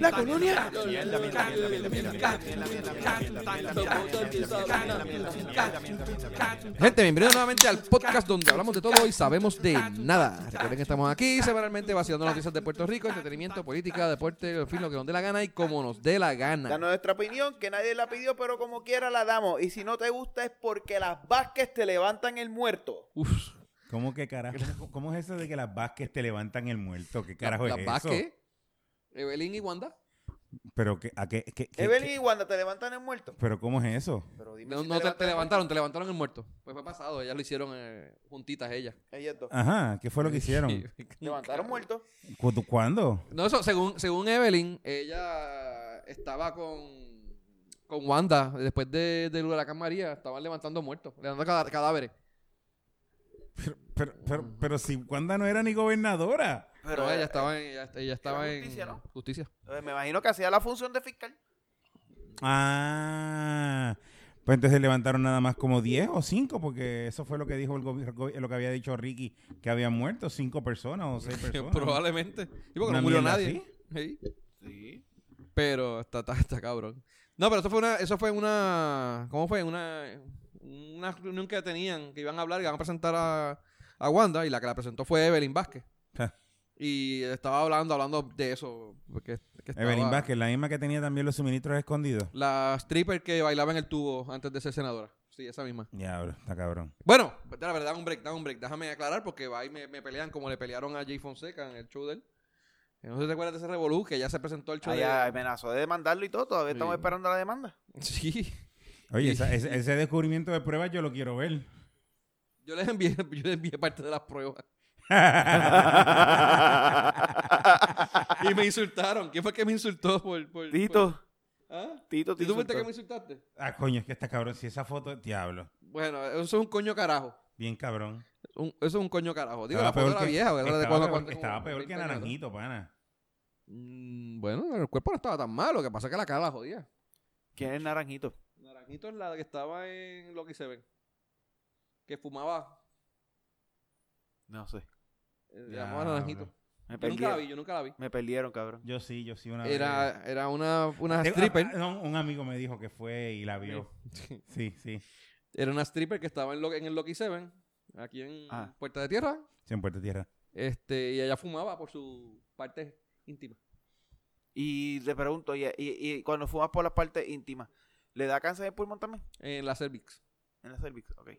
La colonia. Gente, bienvenidos nuevamente al podcast donde hablamos de todo y sabemos de nada. Recuerden que estamos aquí semanalmente vaciando noticias de Puerto Rico, entretenimiento, política, deporte, en fin, lo que nos dé la gana y como nos dé la Da gana. nuestra opinión, que nadie la pidió, pero como quiera la damos. Y si no te gusta es porque las Vázquez te levantan el muerto. Uf, ¿Cómo que carajo? ¿Cómo, cómo es eso de que las Vázquez te levantan el muerto? ¿Qué la- carajo las es eso? Vázquez, Evelyn y Wanda. Pero que, a qué, qué- qué- Evelyn qué- y Wanda te levantan el muerto. pero ¿cómo es eso? Pero dime No, si no te, levantaron, te levantaron el muerto. Pues fue pasado, ellas lo hicieron eh, juntitas ellas. muerto. Ellas dos. Ajá, ¿qué fue lo que hicieron? Levantaron muertos. ¿Cu- ¿Cuándo? No, eso, según, según Evelyn, ella estaba con, con Wanda después de, del huracán María. Estaban levantando muertos, levantando cadáveres. Pero, pero, pero si Wanda no era ni gobernadora. Pero no, ella eh, estaba en, ella, ella estaba en justicia, ¿no? justicia. eh, me imagino que hacía la función de fiscal. Ah, pues entonces levantaron nada más como 10 o 5, porque eso fue lo que dijo el gobierno, lo que había dicho Ricky, que habían muerto 5 personas o 6 personas. Probablemente. Y porque Una no murió mierda nadie. Sí. Sí. Pero está, está, está cabrón. No, pero eso fue una, eso fue una, ¿cómo fue? Una, una reunión que tenían, que iban a hablar, que iban a presentar a, a Wanda, y la que la presentó fue Evelyn Vázquez. Y estaba hablando, hablando de eso. Porque, que estaba- Evelyn Vázquez, la misma que tenía también los suministros escondidos. La stripper que bailaba en el tubo antes de ser senadora. Sí, esa misma. Ya, bro, está cabrón. Bueno, la verdad, un break, dame un break. Déjame aclarar porque va y me, me pelean como le pelearon a Jay Fonseca en el show de él. No sé si te acuerdas de ese revolú que ya se presentó el show de... amenazó de demandarlo y todo. Todavía estamos esperando la demanda. Sí. Oye, esa- ese, ese descubrimiento de pruebas yo lo quiero ver. Yo les envié, yo les envié parte de las pruebas. Y me insultaron. ¿Quién fue el que me insultó por... por Tito. por- ¿Ah? Tito, ¿Y tú fuiste que me insultaste? ah, coño, es que está cabrón. Si esa foto, diablo. Bueno, eso es un coño carajo. Bien cabrón. Un- eso es un coño carajo. Digo, Estaba la foto peor era que- vieja. ¿verdad? De Estaba, cuando- peor, cuando- estaba peor que 20 años atrás. Naranjito, pana. Mm, Bueno, el cuerpo no estaba tan malo. Lo que pasa es que la cara la jodía. ¿Quién es Naranjito? Naranjito es la que estaba en lo que se ven. Que fumaba. No sé. eh, llamaba Naranjito. Me Yo nunca la vi, perdieron. yo nunca la vi. Me perdieron, cabrón. Yo sí, yo sí una vez. Era, era una, una stripper. ah, no, un amigo me dijo que fue y la vio. Sí, sí. Era una stripper que estaba en, lo, en el Lucky Seven, aquí en Ah. Puerta de Tierra. Sí, en Puerto Tierra. Este, y ella fumaba por su parte íntima. Y te pregunto, y, y, y cuando fumas por las partes íntimas, ¿le da cáncer de pulmón también? En la cervix. En la cervix, ok.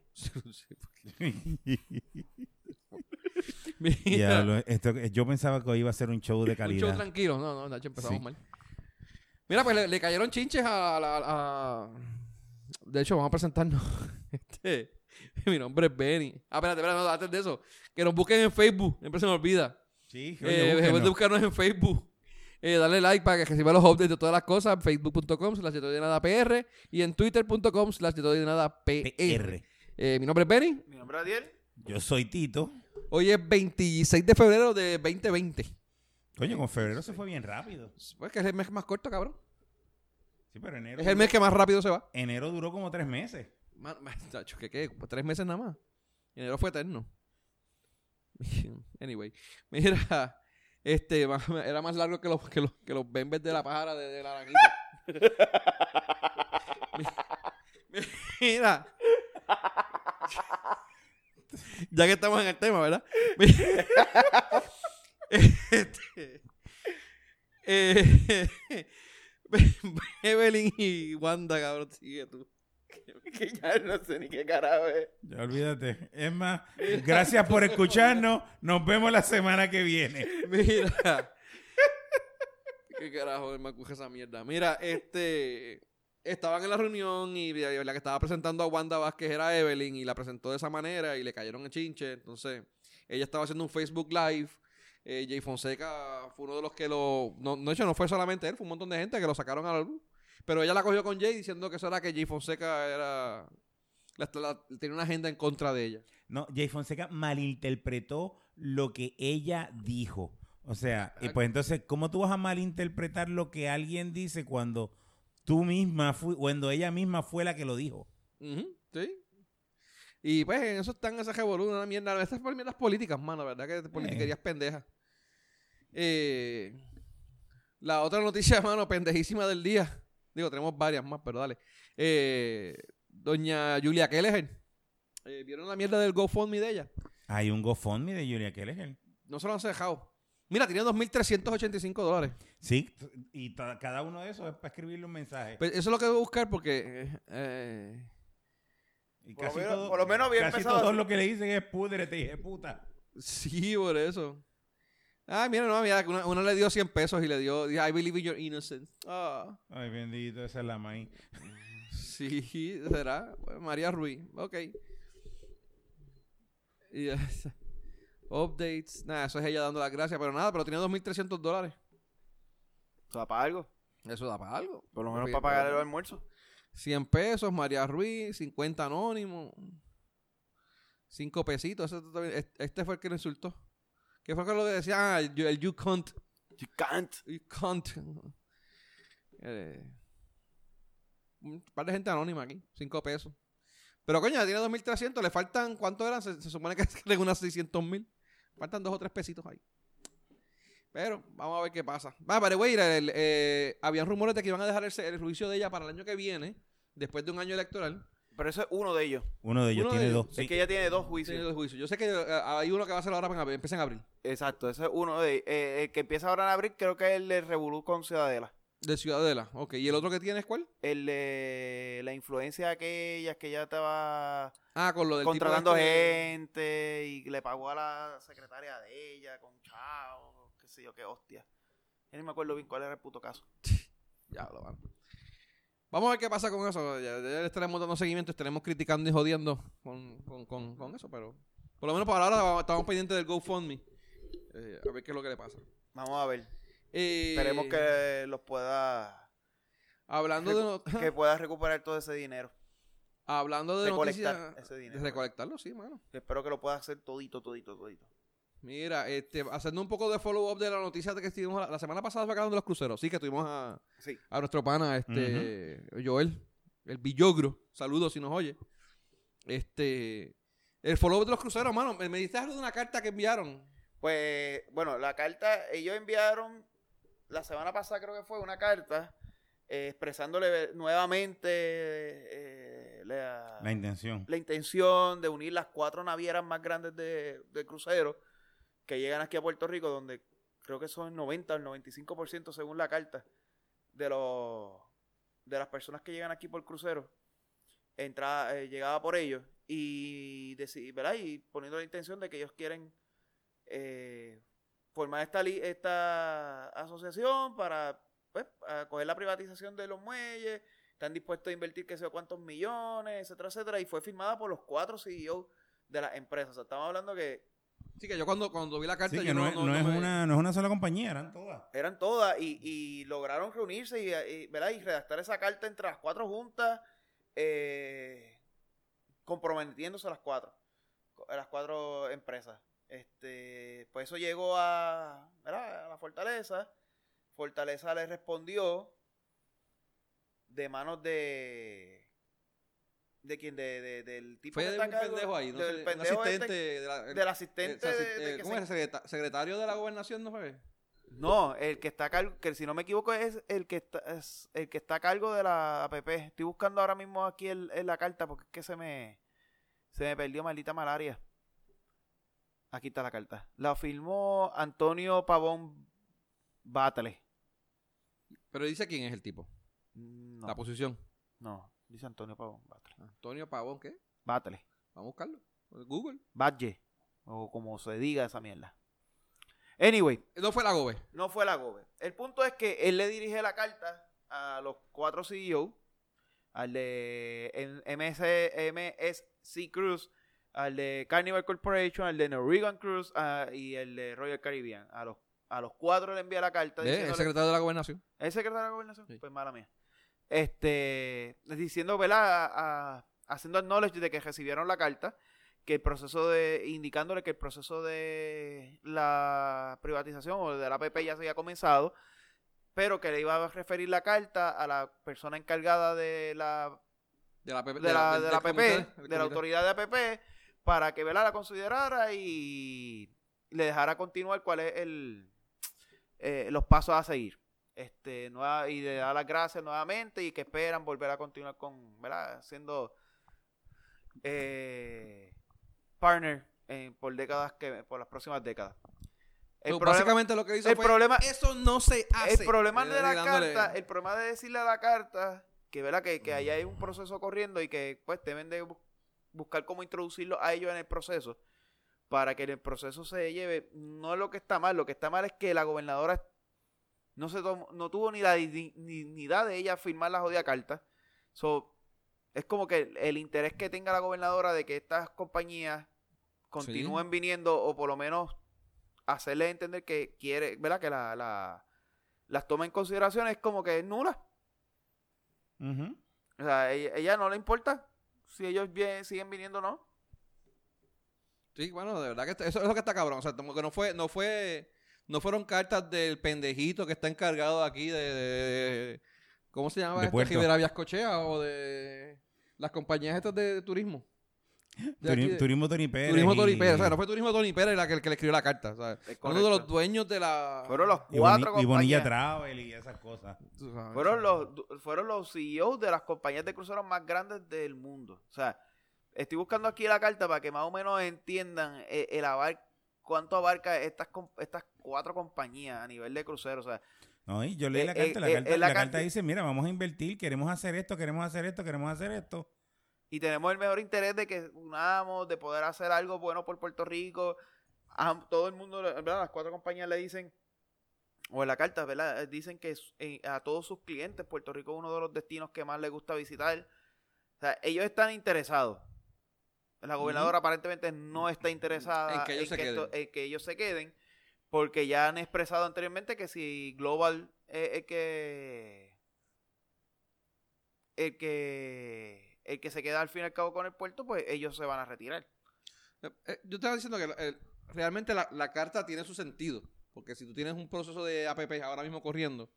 Diablo, esto, yo pensaba que hoy iba a ser un show de un show calidad. tranquilo. No, no, Nacho, empezamos Sí. mal. Mira, pues le, le cayeron chinches a la... a- De hecho, vamos a presentarnos. Este, mi nombre es Benny. Ah, espérate, espérate, no, antes de eso. Que nos busquen en Facebook. Siempre se me olvida. Sí, Eh, oye, debes de búsquenlo. buscarnos en Facebook. Eh, darle like para que reciba los updates de todas las cosas. Facebook.com slash de todo y de nada PR. Y en Twitter.com slash de todo y de nada PR. Eh, mi nombre es Benny. Mi nombre es Adiel. Yo soy Tito. Hoy es 26 de febrero de 2020. Coño, con febrero se fue bien rápido. Pues que es el mes más corto, cabrón. Sí, pero enero. Es el mes que más rápido se va. Enero duró como tres meses. Man, ¿qué, qué? Tres meses nada más. Y enero fue eterno. Anyway. Mira, este, era más largo que los, que los, que los bembes de la pájara de, de naranjito. Mira. Ya que estamos en el tema, ¿verdad? Este, eh, Evelyn y Wanda, cabrón, sigue tú. que ya no sé ni qué carajo es. Ya olvídate. Es más, gracias por escucharnos. Nos vemos la semana que viene. Mira. ¿Qué carajo me coge esa mierda? Mira, este. Estaban en la reunión y la que estaba presentando a Wanda Vázquez era Evelyn y la presentó de esa manera y le cayeron en chinche. Entonces, ella estaba haciendo un Facebook Live. Eh, Jay Fonseca fue uno de los que lo. No, no, de hecho, no fue solamente él, fue un montón de gente que lo sacaron a la luz. Pero ella la cogió con Jay diciendo que eso era que Jay Fonseca era. la- la- tenía una agenda en contra de ella. No, Jay Fonseca malinterpretó lo que ella dijo. O sea, y pues entonces, ¿cómo tú vas a malinterpretar lo que alguien dice cuando tú misma, fui, cuando ella misma fue la que lo dijo? Sí. Y pues en eso están esas revoluciones, una mierda. Estas son mierdas políticas, mano, ¿verdad? Que politiquerías pendejas. Eh, la otra noticia, mano, pendejísima del día. Digo, tenemos varias más, pero dale. Eh, doña Julia Kelleher. Eh, ¿Vieron la mierda del GoFundMe de ella? Hay un GoFundMe de Julia Kelleher. No se lo han dejado. Mira, tiene 2.385 dólares. Sí, y cada uno de esos es para escribirle un mensaje. Pues eso es lo que voy a buscar porque... eh, Y Por lo menos- todo- por lo menos había casi así. lo que le dicen es púdrete, hija de puta. sí, por eso. Ah, mira, no, mira, que una, una le dio 100 pesos y le dio, I believe in your innocence. Ah, Ay, bendito, esa es la maíz. sí, será. Bueno, María Ruiz, ok. Y, updates, nada, eso es ella dando las gracias, pero nada, pero tiene 2.300 dólares. ¿Eso da para algo? Eso da para algo. Por lo menos para pagar el almuerzo. 100 pesos, María Ruiz, 50 anónimos, 5 pesitos. este- Este fue el que lo insultó. ¿Qué fue que lo que decía? Ah, el you- el you can't. You cunt. Eh, un par de gente anónima aquí, 5 pesos. Pero coño, ya tiene 2.300, le faltan, ¿cuánto eran? Se, se supone que tienen unas 600 mil. Faltan dos o tres pesitos ahí. Pero vamos a ver qué pasa. Va, pero güey, eh, habían rumores de que iban a dejar el, el juicio de ella para el año que viene, después de un año electoral. Pero eso es uno de ellos. Uno de ellos Uno de tiene ellos. dos. Es sí. que ella tiene dos juicios. de juicio. Yo sé que eh, hay uno que va a hacer ahora para abrir, empieza en abril. Exacto, ese es uno de eh, El que empieza ahora en abril creo que es el de Revolú con Ciudadela. De Ciudadela. Ok. ¿Y el otro que tiene es cuál? El de la influencia aquella que ella estaba Ah, con lo del tipo contratando este de- gente y le pagó a la secretaria de ella con chao, qué sé yo, qué hostia. Yo ni me acuerdo bien cuál era el puto caso. Ya, lo van. Vamos a ver qué pasa con eso. Ya, ya le estaremos dando seguimiento, estaremos criticando y jodiendo con, con, con, con eso, pero por lo menos para ahora estamos pendientes del GoFundMe. Eh, a ver qué es lo que le pasa. Vamos a ver. Eh, Esperemos que los pueda Hablando de, no- que pueda recuperar todo ese dinero. hablando de recolectar noticias... ese dinero. Recolectarlo, sí, mano. Espero que lo pueda hacer todito, todito, todito. Mira, este, haciendo un poco de follow-up de la noticia de que estuvimos la, la semana pasada fue hablando de los cruceros. Sí, que tuvimos a, Sí. a nuestro pana, este, Joel, el Villogro. Saludos si nos oye. Este, el follow-up de los cruceros, mano. Me, me diste algo de una carta que enviaron. Pues, bueno, la carta, ellos enviaron, la semana pasada creo que fue, una carta eh, expresándole nuevamente eh, la, La intención. la intención de unir las cuatro navieras más grandes de, de crucero que llegan aquí a Puerto Rico, donde creo que son el 90 o el 95% según la carta de los de las personas que llegan aquí por crucero entra, eh, llegaba por ellos y, ¿verdad? y poniendo la intención de que ellos quieren eh, formar esta, esta asociación para pues, a coger la privatización de los muelles, están dispuestos a invertir que sé cuántos millones, etcétera, etcétera, y fue firmada por los cuatro CEOs de las empresas. O sea, estamos hablando que Sí, que yo cuando, cuando vi la carta. Sí, que yo no, es, no es me- una, no es una sola compañía, eran todas. eran todas y, y lograron reunirse y, y, ¿verdad? y redactar esa carta entre las cuatro juntas, eh, comprometiéndose a las cuatro, a las cuatro empresas. Este, pues eso llegó a, ¿verdad? a la Fortaleza. Fortaleza le respondió de manos de de quien de, de- del tipo Fue que de está un pendejo ahí, no del sé, un pendejo este- asistente de la, del asistente el- de- el- de que ¿Cómo se- es? Secreta- secretario de la gobernación, ¿no fue? No, el que está a cargo, que si no me equivoco es el que está, es el que está a cargo de la APP. Estoy buscando ahora mismo aquí el- en la carta porque es que se me se me perdió maldita malaria. Aquí está la carta. La firmó Antonio Pavón Battle. Pero dice quién es el tipo, No, la posición. no, dice Antonio Pavón Battle. Antonio Pavón, ¿qué? Battle. Vamos a buscarlo. Google. Badge. O como se diga esa mierda. Anyway, No fue la gobe. No fue la GOBE. El punto es que él le dirige la carta a los cuatro CEO, al de M- MS, MSC Cruise, al de Carnival Corporation, al de Norwegian Cruise ah, y el de Royal Caribbean. A los, a los cuatro le envía la carta. ¿Eh? El secretario de la gobernación. ¿Es secretario de la gobernación? Sí. Pues mala mía. Este, diciendo, ¿verdad? A- a- haciendo acknowledge de que recibieron la carta, que el proceso de, indicándole que el proceso de la privatización o de la APP ya se había comenzado, pero que le iba a referir la carta a la persona encargada de la De la, PP, de la, de la APP, comité, del de la autoridad de APP, para que ¿verdad? la considerara y le dejara continuar cuál es el, eh, los pasos a seguir. Este, nueva, y de dar las gracias nuevamente y que esperan volver a continuar con, ¿verdad? Siendo eh, partner eh, por décadas que por las próximas décadas. El So, problema, básicamente lo que hizo el fue, problema- eso no se hace. el problema de la Dándole- carta, el problema de decirle a la carta que, ¿verdad? que, que ahí hay un proceso corriendo y que pues deben de bu- buscar cómo introducirlo a ellos en el proceso para que en el proceso se lleve, no es lo que está mal, lo que está mal es que la gobernadora no se tomó- no tuvo ni la di- ni, ni idea de ella firmar la jodida carta. So, es como que el, el interés que tenga la gobernadora de que estas compañías continúen viniendo o por lo menos hacerle entender que quiere, ¿verdad? Que la, la- las toma en consideración es como que es nula. Ujú. O sea, ella, ella no le importa si ellos bien- siguen viniendo o no. Sí, bueno, de verdad que eso es lo que está cabrón. O sea, como que no fue, no fue, no fueron cartas del pendejito que está encargado aquí de, de- ¿cómo se llama? De este? Rivera Viascochea o de las compañías estas de, turismo. De Turi- aquí de- Turismo Tony Pérez. Turismo y- Tony Pérez. O sea, no fue Turismo Tony Pérez la que, el que le escribió la carta. Uno de los dueños de la. Fueron los y, Boni- cuatro y Bonilla compañías. Travel y esas cosas. Fueron los, fueron los CEOs de las compañías de cruceros más grandes del mundo. O sea, estoy buscando aquí la carta para que más o menos entiendan eh, el, abar- cuánto abarca estas, estas cuatro compañías a nivel de cruceros. O sea, No, y yo leí Eh, la eh, carta. La, eh, carta, eh, la la carta carta- dice: Mira, vamos a invertir, queremos hacer esto, queremos hacer esto, queremos hacer esto. y tenemos el mejor interés de que unamos, de poder hacer algo bueno por Puerto Rico. A todo el mundo, ¿verdad? Las cuatro compañías le dicen, o en la carta, ¿verdad? Dicen que eh, a todos sus clientes Puerto Rico es uno de los destinos que más les gusta visitar. O sea, ellos están interesados. La gobernadora aparentemente no está interesada En que ellos se queden. en que ellos se queden, porque ya han expresado anteriormente que si Global es el que el que el que se queda al fin y al cabo con el puerto, pues ellos se van a retirar. Eh, eh, yo estaba diciendo que eh, realmente la, la carta tiene su sentido. Porque si tú tienes un proceso de APP ahora mismo corriendo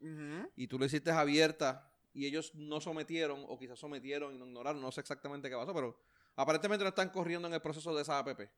y tú lo hiciste abierta y ellos no sometieron o quizás sometieron y no ignoraron, no sé exactamente qué pasó, pero aparentemente no están corriendo en el proceso de esa APP.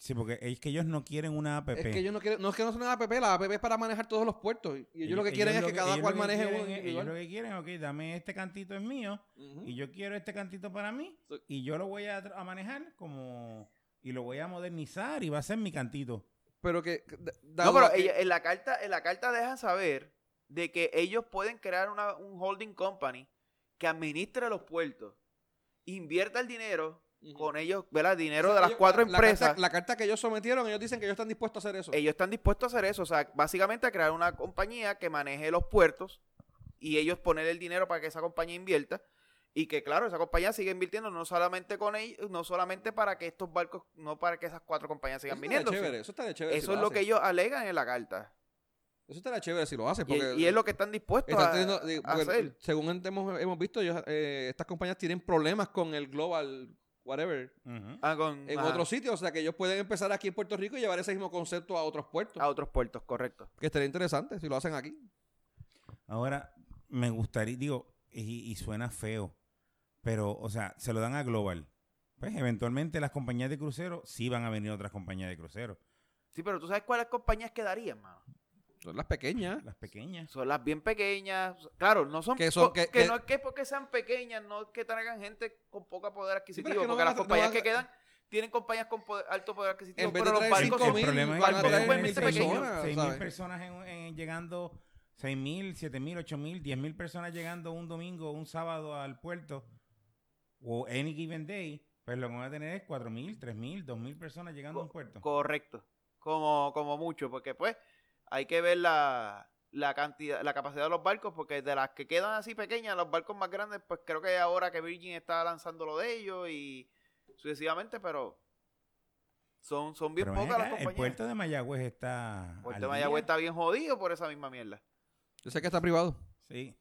Sí, porque es que ellos no quieren una app. Es que ellos no quieren, no es que no sea una APP, la APP es para manejar todos los puertos y ellos, lo que quieren es que cada cual maneje quieren un es- individual. Ellos lo que quieren, ok, dame este cantito es mío y yo quiero este cantito para mí y yo lo voy a, a manejar como y lo voy a modernizar y va a ser mi cantito. Pero que No, pero que- ella- en la carta en la carta dejan saber de que ellos pueden crear una, un holding company que administre los puertos, invierta el dinero. Con ellos, ¿verdad? Dinero O sea, de las ellos- cuatro la- la empresas. carta- La carta, que ellos sometieron, ellos dicen que ellos están dispuestos a hacer eso. ellos están dispuestos a hacer eso, o sea, básicamente a crear una compañía que maneje los puertos y ellos poner el dinero para que esa compañía invierta y que claro, esa compañía siga invirtiendo no solamente con ellos, no solamente para que estos barcos, no para que esas cuatro compañías sigan viniendo. chévere, eso estaría chévere. si Eso es lo que ellos alegan en la carta. Eso estaría chévere si lo hacen. Y, Porque y es lo que están dispuestos están a, teniendo- digo, a porque hacer. según hemos, hemos visto, ellos, eh, estas compañías tienen problemas con el global, whatever. Ah, con- en otros sitios. O sea, que ellos pueden empezar aquí en Puerto Rico y llevar ese mismo concepto a otros puertos. a otros puertos, correcto. Que estaría interesante si lo hacen aquí. Ahora, me gustaría, digo, y, y suena feo, pero, o sea, se lo dan a Global. Pues eventualmente las compañías de crucero sí van a venir otras compañías de crucero. Sí, pero tú sabes cuáles compañías quedarían, mano. Son las pequeñas. Las pequeñas. Son las bien pequeñas. Claro, no son. Que son- que- que que- no es que porque sean pequeñas, no es que traigan gente con poco poder adquisitivo. es que no porque las a- no compañías que a- quedan tienen compañías con poder- alto poder adquisitivo. En vez pero de los barcos. cinco el mil, problema es barcos mil ser pequeños. personas. 6 ¿sabes? mil personas en- en- llegando, 6 mil, 7 mil, 8 mil, 10 mil personas llegando un domingo, un sábado al puerto, o any given day, pues lo que van a tener es 4 mil, 3 mil, 2 mil personas llegando a un puerto. Correcto. Como, como mucho, porque pues hay que ver la, la cantidad, la capacidad de los barcos, porque de las que quedan así pequeñas, los barcos más grandes, pues creo que ahora que Virgin está lanzando lo de ellos y sucesivamente, pero son, son bien Pero pocas las acá, el compañías. puerto de Mayagüez está. Puerto de Mayagüez día. está bien jodido por esa misma mierda. Yo sé que está privado. Sí.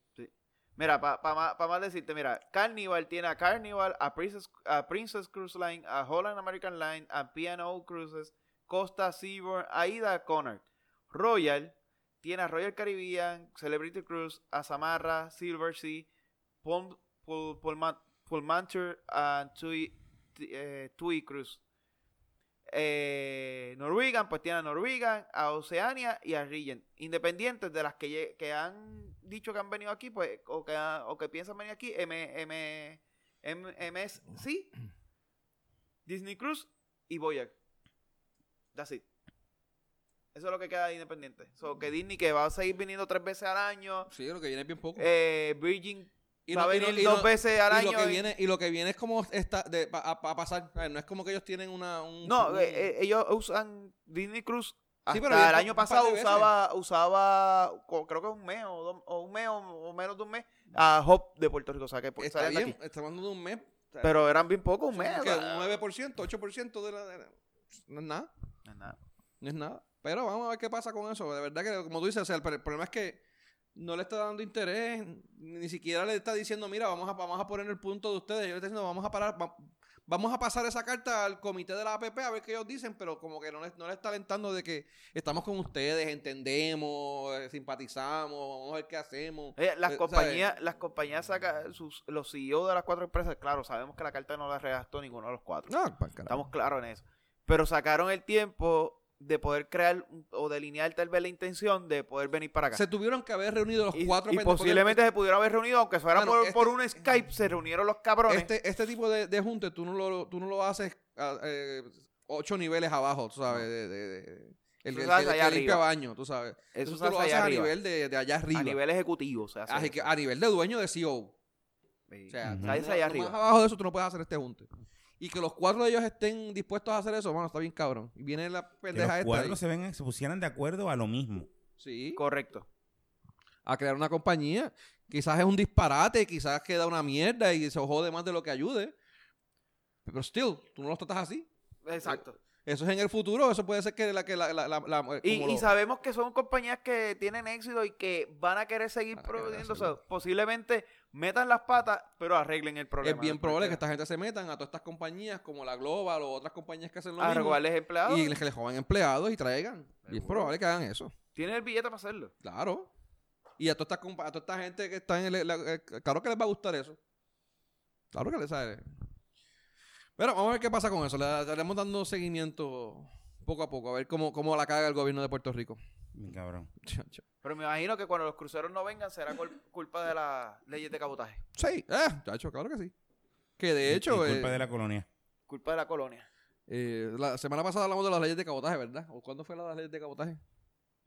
Mira, para más, pa más decirte, mira, Carnival tiene a Carnival, a Princess, a Princess Cruise Line, a Holland American Line, a P&O Cruises, Costa Seabourn, Aida Connor. Royal tiene a Royal Caribbean, Celebrity Cruise, a Samarra, Silver Sea, Pulmantur, and Tui, eh, Tui Cruise. eh, Norwegian, pues tiene a Norwegian, a Oceania y a Regent. Independientes de las que, que han dicho que han venido aquí, pues, o que, o que piensan venir aquí, M, M, MSC, Disney Cruise y Voyager. That's it. Eso es lo que queda de Independiente. So, que Disney que va a seguir viniendo tres veces al año. Sí, lo que viene es bien poco. Eh, Virgin Y va no- a y no- venir y dos no- veces al y año. lo que y- viene y lo que viene es como está de, a, a pasar no es como que ellos tienen una un, No, un- eh, eh, ellos usan Disney Cruise. Hasta Sí, pero el año pasado usaba, usaba creo que un mes o, dos- o un mes o, o menos de un mes a Hop de Puerto Rico. O sea, que pues, está salen de bien aquí. estamos hablando de un mes Pero eran bien pocos, un mes. un sea, 9% 8% de la, de la- no es nada no es nada. no es nada pero vamos a ver qué pasa con eso de verdad que como tú dices o sea, el, el problema es que no le está dando interés ni siquiera le está diciendo mira vamos a vamos a poner el punto de ustedes yo le estoy diciendo vamos a parar va- Vamos a pasar esa carta al comité de la APP a ver qué ellos dicen, pero como que no le, no le está alentando de que estamos con ustedes, entendemos, eh, simpatizamos, vamos a ver qué hacemos. Oye, las Eh, compañías, las compañías sacan sus, los CEO de las cuatro empresas, claro, sabemos que la carta no la redactó ninguno de los cuatro. No, pa'l carajo. Estamos claros en eso. Pero sacaron el tiempo de poder crear un- o delinear tal vez la intención de poder venir para acá. Se tuvieron que haber reunido los y, cuatro y posiblemente se pudieron haber reunido, aunque fuera por, este- por un Skype, se reunieron los cabrones. Este, este tipo de, de junte tú no lo, tú no lo haces a, eh, ocho niveles abajo, tú sabes, de, de- de- el, el limpia arriba. baño, tú sabes. Eso tú lo hace haces a arriba. nivel de, de allá arriba. a nivel ejecutivo. se hace Así eso. que a nivel de dueño de CEO. Sí. O sea, hace no- allá no arriba. más abajo de eso tú no puedes hacer este junte. Y que los cuatro de ellos estén dispuestos a hacer eso, bueno, está bien cabrón. Y viene la Que pendeja los esta cuadros ahí. se, ven, se pusieran de acuerdo a lo mismo. Sí. Correcto. a crear una compañía. Quizás es un disparate, quizás queda una mierda y se jode más de lo que ayude. Pero still, tú no los tratas así. Exacto. Eso es en el futuro, eso puede ser que la que la, la, la- la- Y, y sabemos que son compañías que tienen éxito y que van a querer seguir a produciendo. O sea, posiblemente metan las patas, pero arreglen el problema. es bien probable que esta gente se metan a todas estas compañías como la Global o otras compañías que hacen lo a mismo robarles empleados. y que les jodan empleados y traigan. Y es probable que hagan eso. Tienen el billete para hacerlo. Claro. Y a toda esta, a toda esta gente que está en el... eh, claro que les va a gustar eso. Claro que les sabe. Pero vamos a ver qué pasa con eso. Le estaremos dando seguimiento poco a poco. A ver cómo, cómo la caga el gobierno de Puerto Rico. Mi cabrón. Chacho. Pero me imagino que cuando los cruceros no vengan será cul- culpa de las leyes de cabotaje. Sí, eh, chacho, claro que sí. Que de hecho, Y culpa eh, de la colonia. Culpa de la colonia. eh, la semana pasada hablamos de las leyes de cabotaje, ¿verdad? ¿O cuándo fue la de las leyes de cabotaje?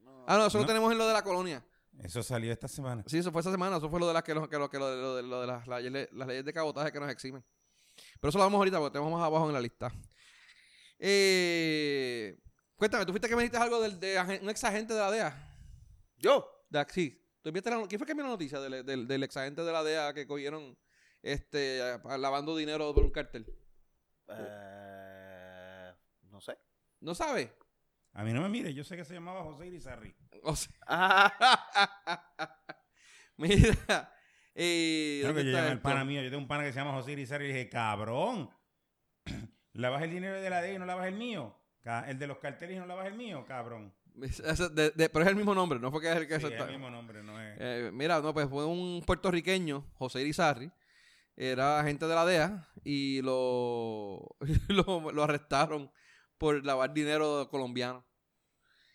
No. Ah, no, eso lo tenemos en lo de la colonia. Eso salió esta semana. Sí, eso fue esa semana. Eso fue lo de las que, lo, que, lo, que lo de, lo de- lo de las, las leyes- las leyes de cabotaje que nos eximen. Pero eso lo vamos ahorita porque tenemos más abajo en la lista. Eh, cuéntame, ¿tú fuiste que me dijiste algo del, de un ex agente de la DEA? ¿Yo? De, sí. ¿Tú la- ¿Quién fue que envió la noticia del, del, del ex agente de la DEA que cogieron este, lavando dinero por un cartel? Eh, no sé. ¿No sabe? A mí no me mire, yo sé que se llamaba José Irizarry. O sea, Ah, mira. Eh, Creo que ¿dónde yo llamé al pana mío. Yo tengo un pana que se llama José Irizarry y le dije, cabrón, lavas el dinero de la DEA y no lavas el mío. El de los carteles y no lavas el mío, cabrón. Ese- de- de- pero es el mismo nombre, no fue que es el que Sí, es el mismo nombre, no es. Eh, mira, no, pues fue un puertorriqueño, José Irizarry, era agente de la DEA y lo, lo, lo arrestaron por lavar dinero colombiano.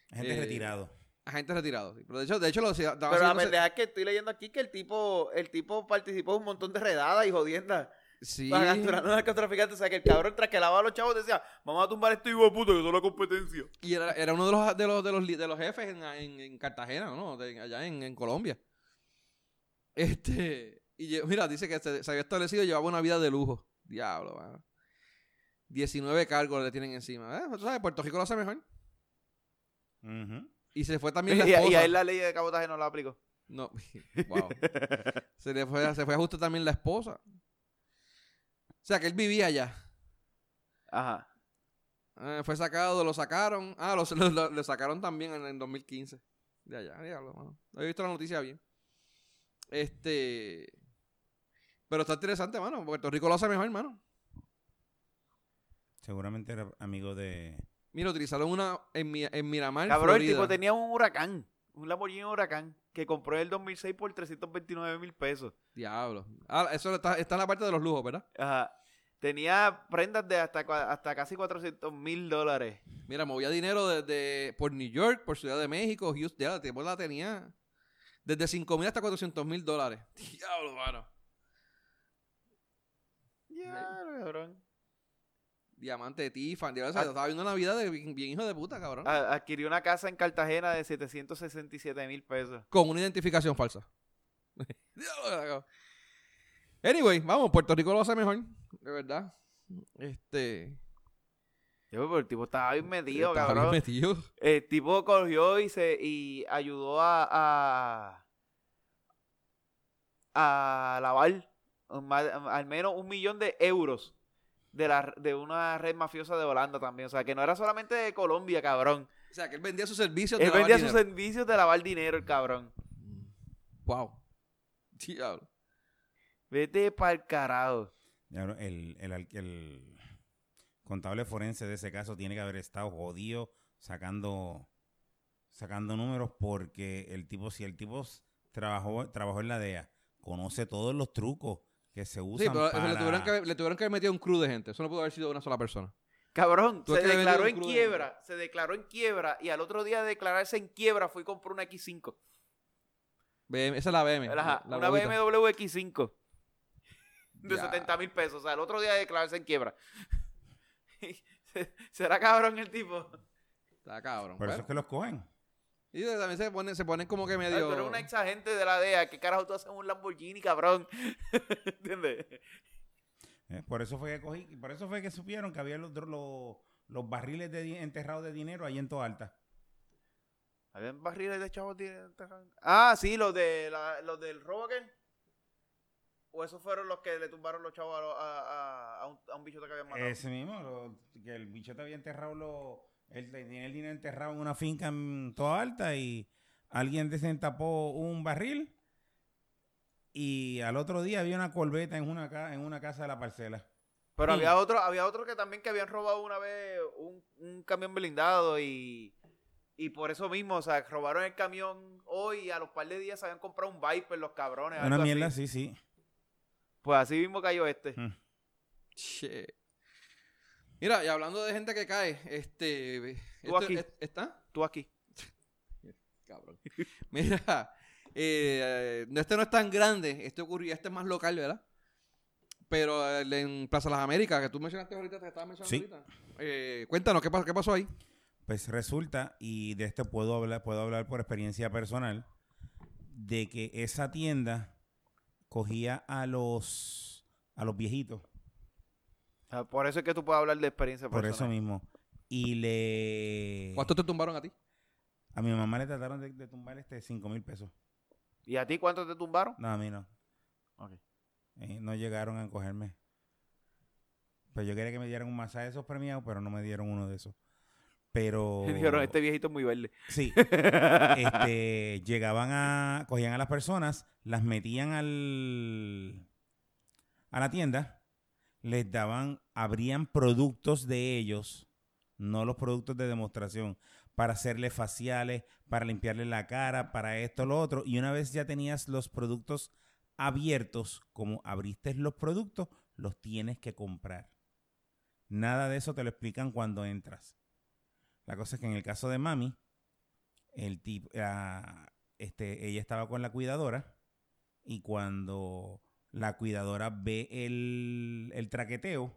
Gente eh, retirado. Agente retirado. sí. Pero de hecho, de hecho lo estaba pero la pendeja es que estoy leyendo aquí que el tipo, el tipo participó en un montón de redadas y jodiendas Sí. para capturar a narcotraficantes. O sea, que el cabrón tras que lavaba a los chavos decía, vamos a tumbar a este hijo de puta que son la competencia. Y era, era uno de los, de los, de los, de los jefes en, en- en Cartagena, ¿no? De- allá en, en Colombia. Este. Y mira, dice que se, se había establecido y llevaba una vida de lujo. Diablo, mano. 19 cargos le tienen encima. ¿Eh? Tú sabes, Puerto Rico lo hace mejor. Ujú. Y se fue Y, también la y esposa. a él la ley de cabotaje no la aplicó. No, wow. se le fue, se fue a justo también la esposa. O sea, que él vivía allá. Ajá. Eh, fue sacado, lo sacaron. Ah, lo, lo, lo- lo sacaron también en, en 2015. De allá, diablo, mano. No he visto la noticia bien. Este. Pero está interesante, mano. Puerto Rico lo hace mejor, hermano. Seguramente era amigo de. Mira, utilizaron una en, Mi- en Miramar. Cabrón, el tipo tenía un huracán. Un Lamborghini Huracán que compró en el 2006 por 329 mil pesos. Diablo. Ah, eso está, está en la parte de los lujos, ¿verdad? Ajá. Tenía prendas de hasta, hasta casi 400 mil dólares. Mira, movía dinero desde por New York, por Ciudad de México, Houston. Ya, la tipo la tenía desde 5 mil hasta 400 mil dólares. Diablo, mano. Ya, cabrón. Diamante de Tiffany. O sea, Ah. estaba viendo una vida de bien, bien hijo de puta, cabrón. Adquirió una casa en Cartagena de 767 mil pesos. Con una identificación falsa. Anyway, vamos, Puerto Rico lo hace mejor. De verdad. Este. Yo, pero el tipo estaba bien metido, estaba bien cabrón. metido. El tipo cogió y se y ayudó a a, a lavar un al menos un millón de euros de la de una red mafiosa de Holanda también. O sea, que no era solamente de Colombia, cabrón. O sea, que él vendía sus servicios. Él de lavar vendía sus servicios de lavar dinero, el cabrón. Wow. Diablo. Vete pa'l carajo. El, el, al- el contable forense de ese caso tiene que haber estado jodido sacando sacando números porque el tipo, si el tipo trabajó, trabajó en la DEA, conoce todos los trucos que se Sí, usan pero eso para... le, tuvieron que, le tuvieron que haber metido un crew de gente. Eso no pudo haber sido una sola persona. Cabrón, Tú se que declaró en crudo. quiebra, se declaró en quiebra y al otro día de declararse en quiebra fui y compré una X5. BM, esa es la BM. Ajá, la una guaguita. BMW X5 de Ya. 70 mil pesos. O sea, el otro día de declararse en quiebra. ¿Será cabrón el tipo? Está cabrón. Por eso es que los cogen. Y también se ponen, se ponen como que medio. eres una ex agente de la DEA. ¿Qué carajo tú haces un Lamborghini, cabrón? ¿Entiendes? ¿eh? Por eso fue que cogí, por eso fue que supieron que había los, los, los barriles de enterrados de dinero ahí en toda alta. ¿Habían barriles de chavos? de- Ah, sí, los, de la- los del robo aquel. ¿O esos fueron los que le tumbaron los chavos a, a, a- a un, a un bichote que habían matado? Ese mismo, lo- que el bichote había enterrado lo, él tenía el dinero enterrado en una finca en toda alta y alguien desentapó un barril y al otro día había una corbeta en una, ca- en una casa de la parcela. Pero había otro, había otro que también que habían robado una vez un, un camión blindado y, y por eso mismo, o sea, robaron el camión hoy y a los par de días se habían comprado un Viper los cabrones. Una mierda, así. sí, sí. Pues así mismo cayó este. Mm. Che. Mira, y hablando de gente que cae, este. Tú esto- aquí. es- ¿Está? Tú aquí. Cabrón. Mira, eh, este no es tan grande. Este ocurrió, este es más local, ¿verdad? Pero el en Plaza Las Américas, que tú mencionaste ahorita, te estabas mencionando Sí. ahorita. Eh, cuéntanos, ¿qué pasó, ¿qué pasó ahí? Pues resulta, y de esto puedo hablar, puedo hablar por experiencia personal, de que esa tienda cogía a los a los viejitos, Por eso es que tú puedes hablar de experiencia por eso mismo. Y le ¿Cuánto te tumbaron a ti? a mi mamá le trataron de, de tumbar este cinco mil pesos. ¿Y a ti cuánto te tumbaron? No, a mí no. Ok. Eh, no llegaron a cogerme. Pues yo quería que me dieran un masaje de esos premiados, pero no me dieron uno de esos. Pero Dijeron, este viejito es muy verde. sí, este, llegaban a, cogían a las personas, las metían al, a la tienda, les daban, abrían productos de ellos, no los productos de demostración, para hacerle faciales, para limpiarle la cara, para esto, lo otro, y una vez ya tenías los productos abiertos, como abriste los productos, los tienes que comprar. Nada de eso te lo explican cuando entras. La cosa es que en el caso de mami, el tipo, ah, este, ella estaba con la cuidadora y cuando la cuidadora ve el, el traqueteo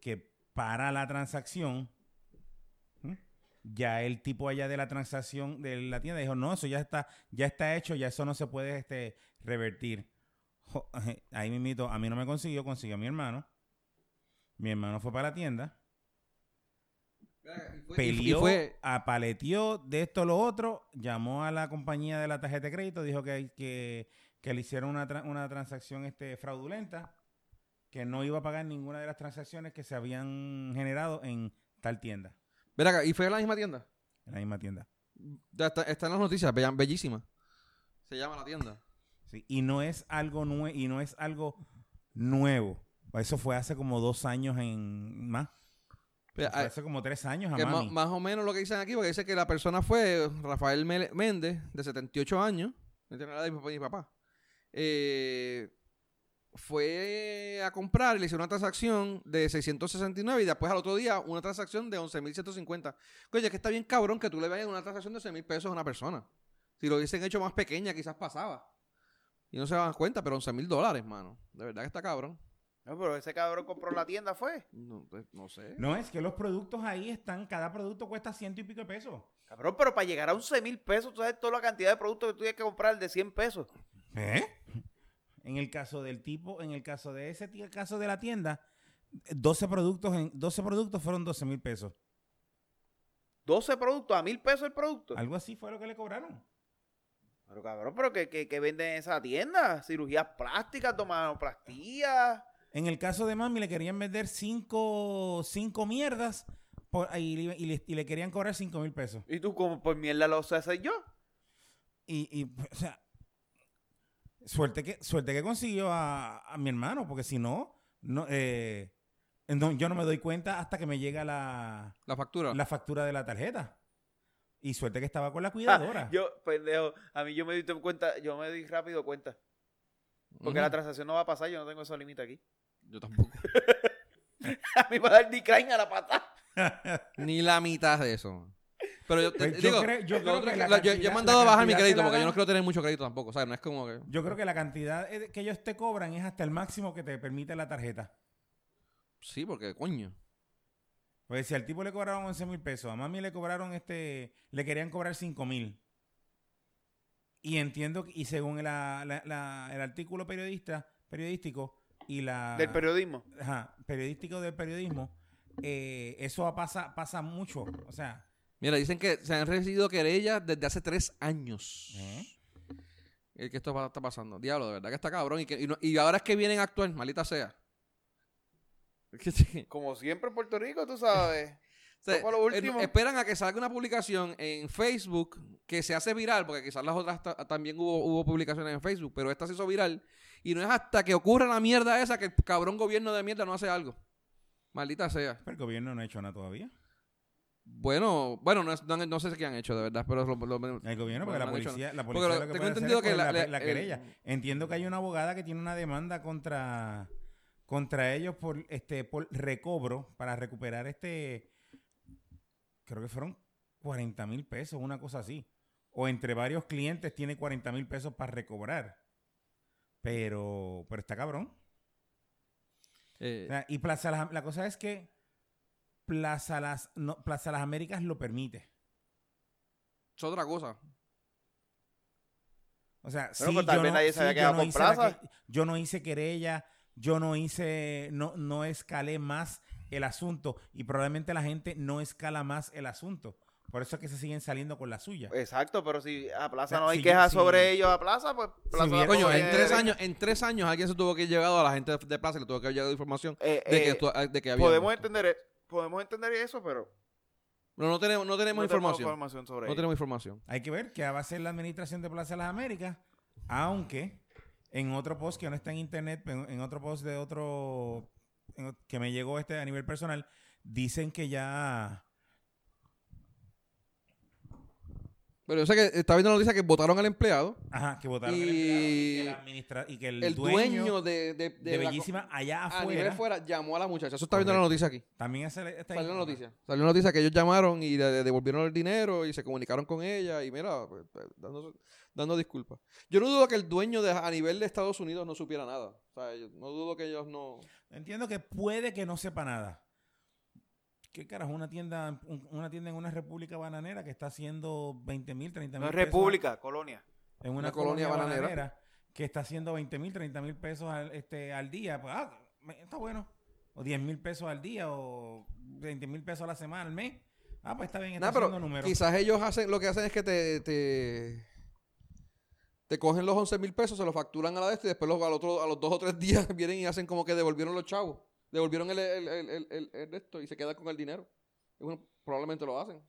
que para la transacción, ya el tipo allá de la transacción de la tienda dijo, no, eso ya está, ya está hecho, ya eso no se puede este, revertir. Jo- Ahí mismito, a mí no me consiguió, consiguió a mi hermano. Mi hermano fue para la tienda Y peleó, fue, apaleteó de esto lo otro, llamó a la compañía de la tarjeta de crédito, dijo que, que, que le hicieron una, tra- una transacción este, fraudulenta, que no iba a pagar ninguna de las transacciones que se habían generado en tal tienda, acá, y fue en la misma tienda. en la misma tienda. Ya está, está en las noticias, bellísima. Se llama la tienda. Sí, y no es algo nue y no es algo nuevo. Eso fue hace como dos años en más. Pero, Fue hace como tres años a mami. más o menos lo que dicen aquí, porque dice que la persona fue Rafael Méndez, de 78 años, de mi papá. Eh, fue a comprar y le hizo una transacción de 669 y después al otro día una transacción de 11.150. Oye, es que está bien cabrón que tú le vayas una transacción de 11.000 pesos a una persona. Si lo hubiesen hecho más pequeña, quizás pasaba. Y no se daban cuenta, pero 11.000 dólares, mano. De verdad que está cabrón. No, pero ese cabrón compró la tienda, fue. No, pues, no sé. No, es que los productos ahí están, cada producto cuesta ciento y pico de pesos. Cabrón, pero para llegar a 11 mil pesos, tú sabes toda la cantidad de productos que tú tienes que comprar de 100 pesos. ¿Eh? En el caso del tipo, en el caso de ese ti- caso de la tienda, 12 productos, en, 12 productos fueron 12 mil pesos. 12 productos, a mil pesos el producto. Algo así fue lo que le cobraron. Pero cabrón, pero que, que, que venden en esa tienda. Cirugías plásticas, tomanoplastías. En el caso de Mami le querían vender 5 cinco mierdas por, y, le- y le, y le querían cobrar 5 mil pesos. Y tú como por mierda lo sé hacer yo. Y, y, o sea, suerte que, suerte que consiguió a, a mi hermano, porque si no, no, eh, no, yo no me doy cuenta hasta que me llega la, La factura. la factura de la tarjeta. Y suerte que estaba con la cuidadora. Ah, yo, pendejo, a mí yo me di cuenta, yo me di rápido cuenta. Porque la transacción no va a pasar, yo no tengo esos límites aquí. Yo tampoco. A mí me va a dar decline a la patada. Ni la mitad de eso. Pero yo, te- Pues yo digo, creo- yo creo otro que es la que- yo, yo he mandado a bajar mi crédito porque yo no quiero tener mucho crédito tampoco. ¿sabes? No es como que. Yo creo que la cantidad que ellos te cobran es hasta el máximo que te permite la tarjeta. Sí, porque coño. Pues si al tipo le cobraron 11 mil pesos, a mami le cobraron este, le querían cobrar 5 mil. Y entiendo, que- y según la- la- la- el artículo periodista, periodístico y la... Del periodismo. Ajá, periodístico del periodismo, eh, eso pasa, pasa mucho. O sea, Mira, dicen que se han recibido querellas desde hace tres años. ¿eh? El que esto está pasando. Diablo, de verdad que está cabrón. Y, que, y, no- y ahora es que vienen a actuar, maldita sea. Es que sí. Como siempre en Puerto Rico, tú sabes. O sea, Eso fue lo eh, último. esperan a que salga una publicación en Facebook que se hace viral, porque quizás las otras ta- también hubo, hubo publicaciones en Facebook, pero esta se hizo viral. Y no es hasta que ocurra la mierda esa que el cabrón gobierno de mierda no hace algo. Maldita sea. pero el gobierno no ha hecho nada todavía. Bueno, bueno, no, no, no sé qué han hecho, de verdad, pero lo- lo- El gobierno, porque la hecho policía, la policía lo- lo que tengo puede hacer entendido es que la- la, la- la el- querella. Entiendo que hay una abogada que tiene una demanda contra contra ellos por este por recobro para recuperar este creo que fueron 40 mil pesos, una cosa así. O entre varios clientes tiene 40 mil pesos para recobrar. Pero, pero está cabrón. eh, O sea, y Plaza la cosa es que Plaza Las, no, Plaza Las Américas lo permite. es otra cosa. O sea, Pero, sí, tal yo vez no, nadie se había sí, yo quedado no con hice la Plaza. que- yo no hice querella, yo no hice, no, no escalé más el asunto y probablemente la gente no escala más el asunto. Por eso es que se siguen saliendo con la suya. Exacto, pero si a Plaza O sea, no hay si- quejas si- sobre ellos a Plaza, pues Plaza hubiera- Coño, en tres años, en tres años alguien se tuvo que ir llegado a la gente de, Plaza y le tuvo que haber llegado información Eh, de, que eh, esto- de que había. podemos esto. entender, e- podemos entender eso, pero No, no tenemos, no tenemos no tenemos información. información sobre No ello. tenemos información. Hay que ver qué va a hacer la administración de Plaza de las Américas, aunque en otro post que no está en internet, en, en otro post de otro en que me llegó este a nivel personal, dicen que ya Pero yo sé que estaba viendo la noticia que votaron al empleado. ajá, que votaron Y- el empleado y que, y el, El, dueño, dueño, de, de, Bellísima allá a nivel afuera fuera llamó a la muchacha. Eso está viendo la noticia aquí. también hace está ahí. Salió la noticia. Salió la noticia que ellos llamaron y le, devolvieron el dinero y se comunicaron con ella y mira, pues, pues, dando, dando disculpas. Yo no dudo que el dueño de, a nivel de Estados Unidos no supiera nada. O sea, yo no dudo que ellos no... Entiendo que puede que no sepa nada. ¿Qué carajo? Una tienda, un- una tienda en una república bananera que está haciendo 20 mil, 30 mil No es república, colonia. en una, Una colonia, colonia bananera, bananera. que está haciendo 20 mil, 30 mil pesos al, este, al día. Pues, ah, me- está bueno. O 10 mil pesos al día o 20 mil pesos a la semana, al mes. Ah, pues está bien, está Nah, pero haciendo números. quizás ellos hacen, lo que hacen es que te, te, te cogen los 11 mil pesos, se los facturan a la de este y después los, al otro, a los dos o tres días vienen y hacen como que devolvieron los chavos. Devolvieron el, el, el, el, esto y se quedan con el dinero. Bueno, probablemente lo hacen.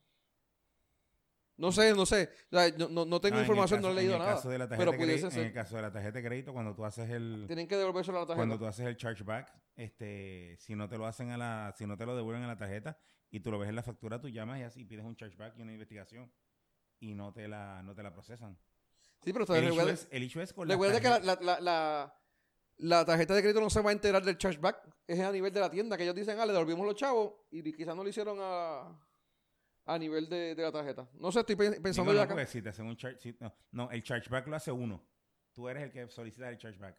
No sé, no sé. O sea, yo no, no tengo información, caso- no he leído nada. Pero pudiese crédito- En ser. el caso de la tarjeta de crédito, cuando tú haces el... Tienen que devolvérselo a la tarjeta. Cuando tú haces el chargeback, este, si no te lo hacen a la, si no te lo devuelven a la tarjeta y tú lo ves en la factura, tú llamas y así pides un chargeback y una investigación y no te la, no te la procesan. Sí, pero El recuerda, es, el issue es con recuerda que la, tarjetas. la, la, la- tarjeta de crédito no se va a enterar del chargeback. Es a nivel de la tienda, que ellos dicen, ah, le devolvimos los chavos y quizás no lo hicieron a, a nivel de, de la tarjeta. No sé, estoy pe- Digo, pensando no, ya acá. porque si te hacen un charge, si- no, no, el chargeback lo hace uno. Tú eres el que solicita el chargeback.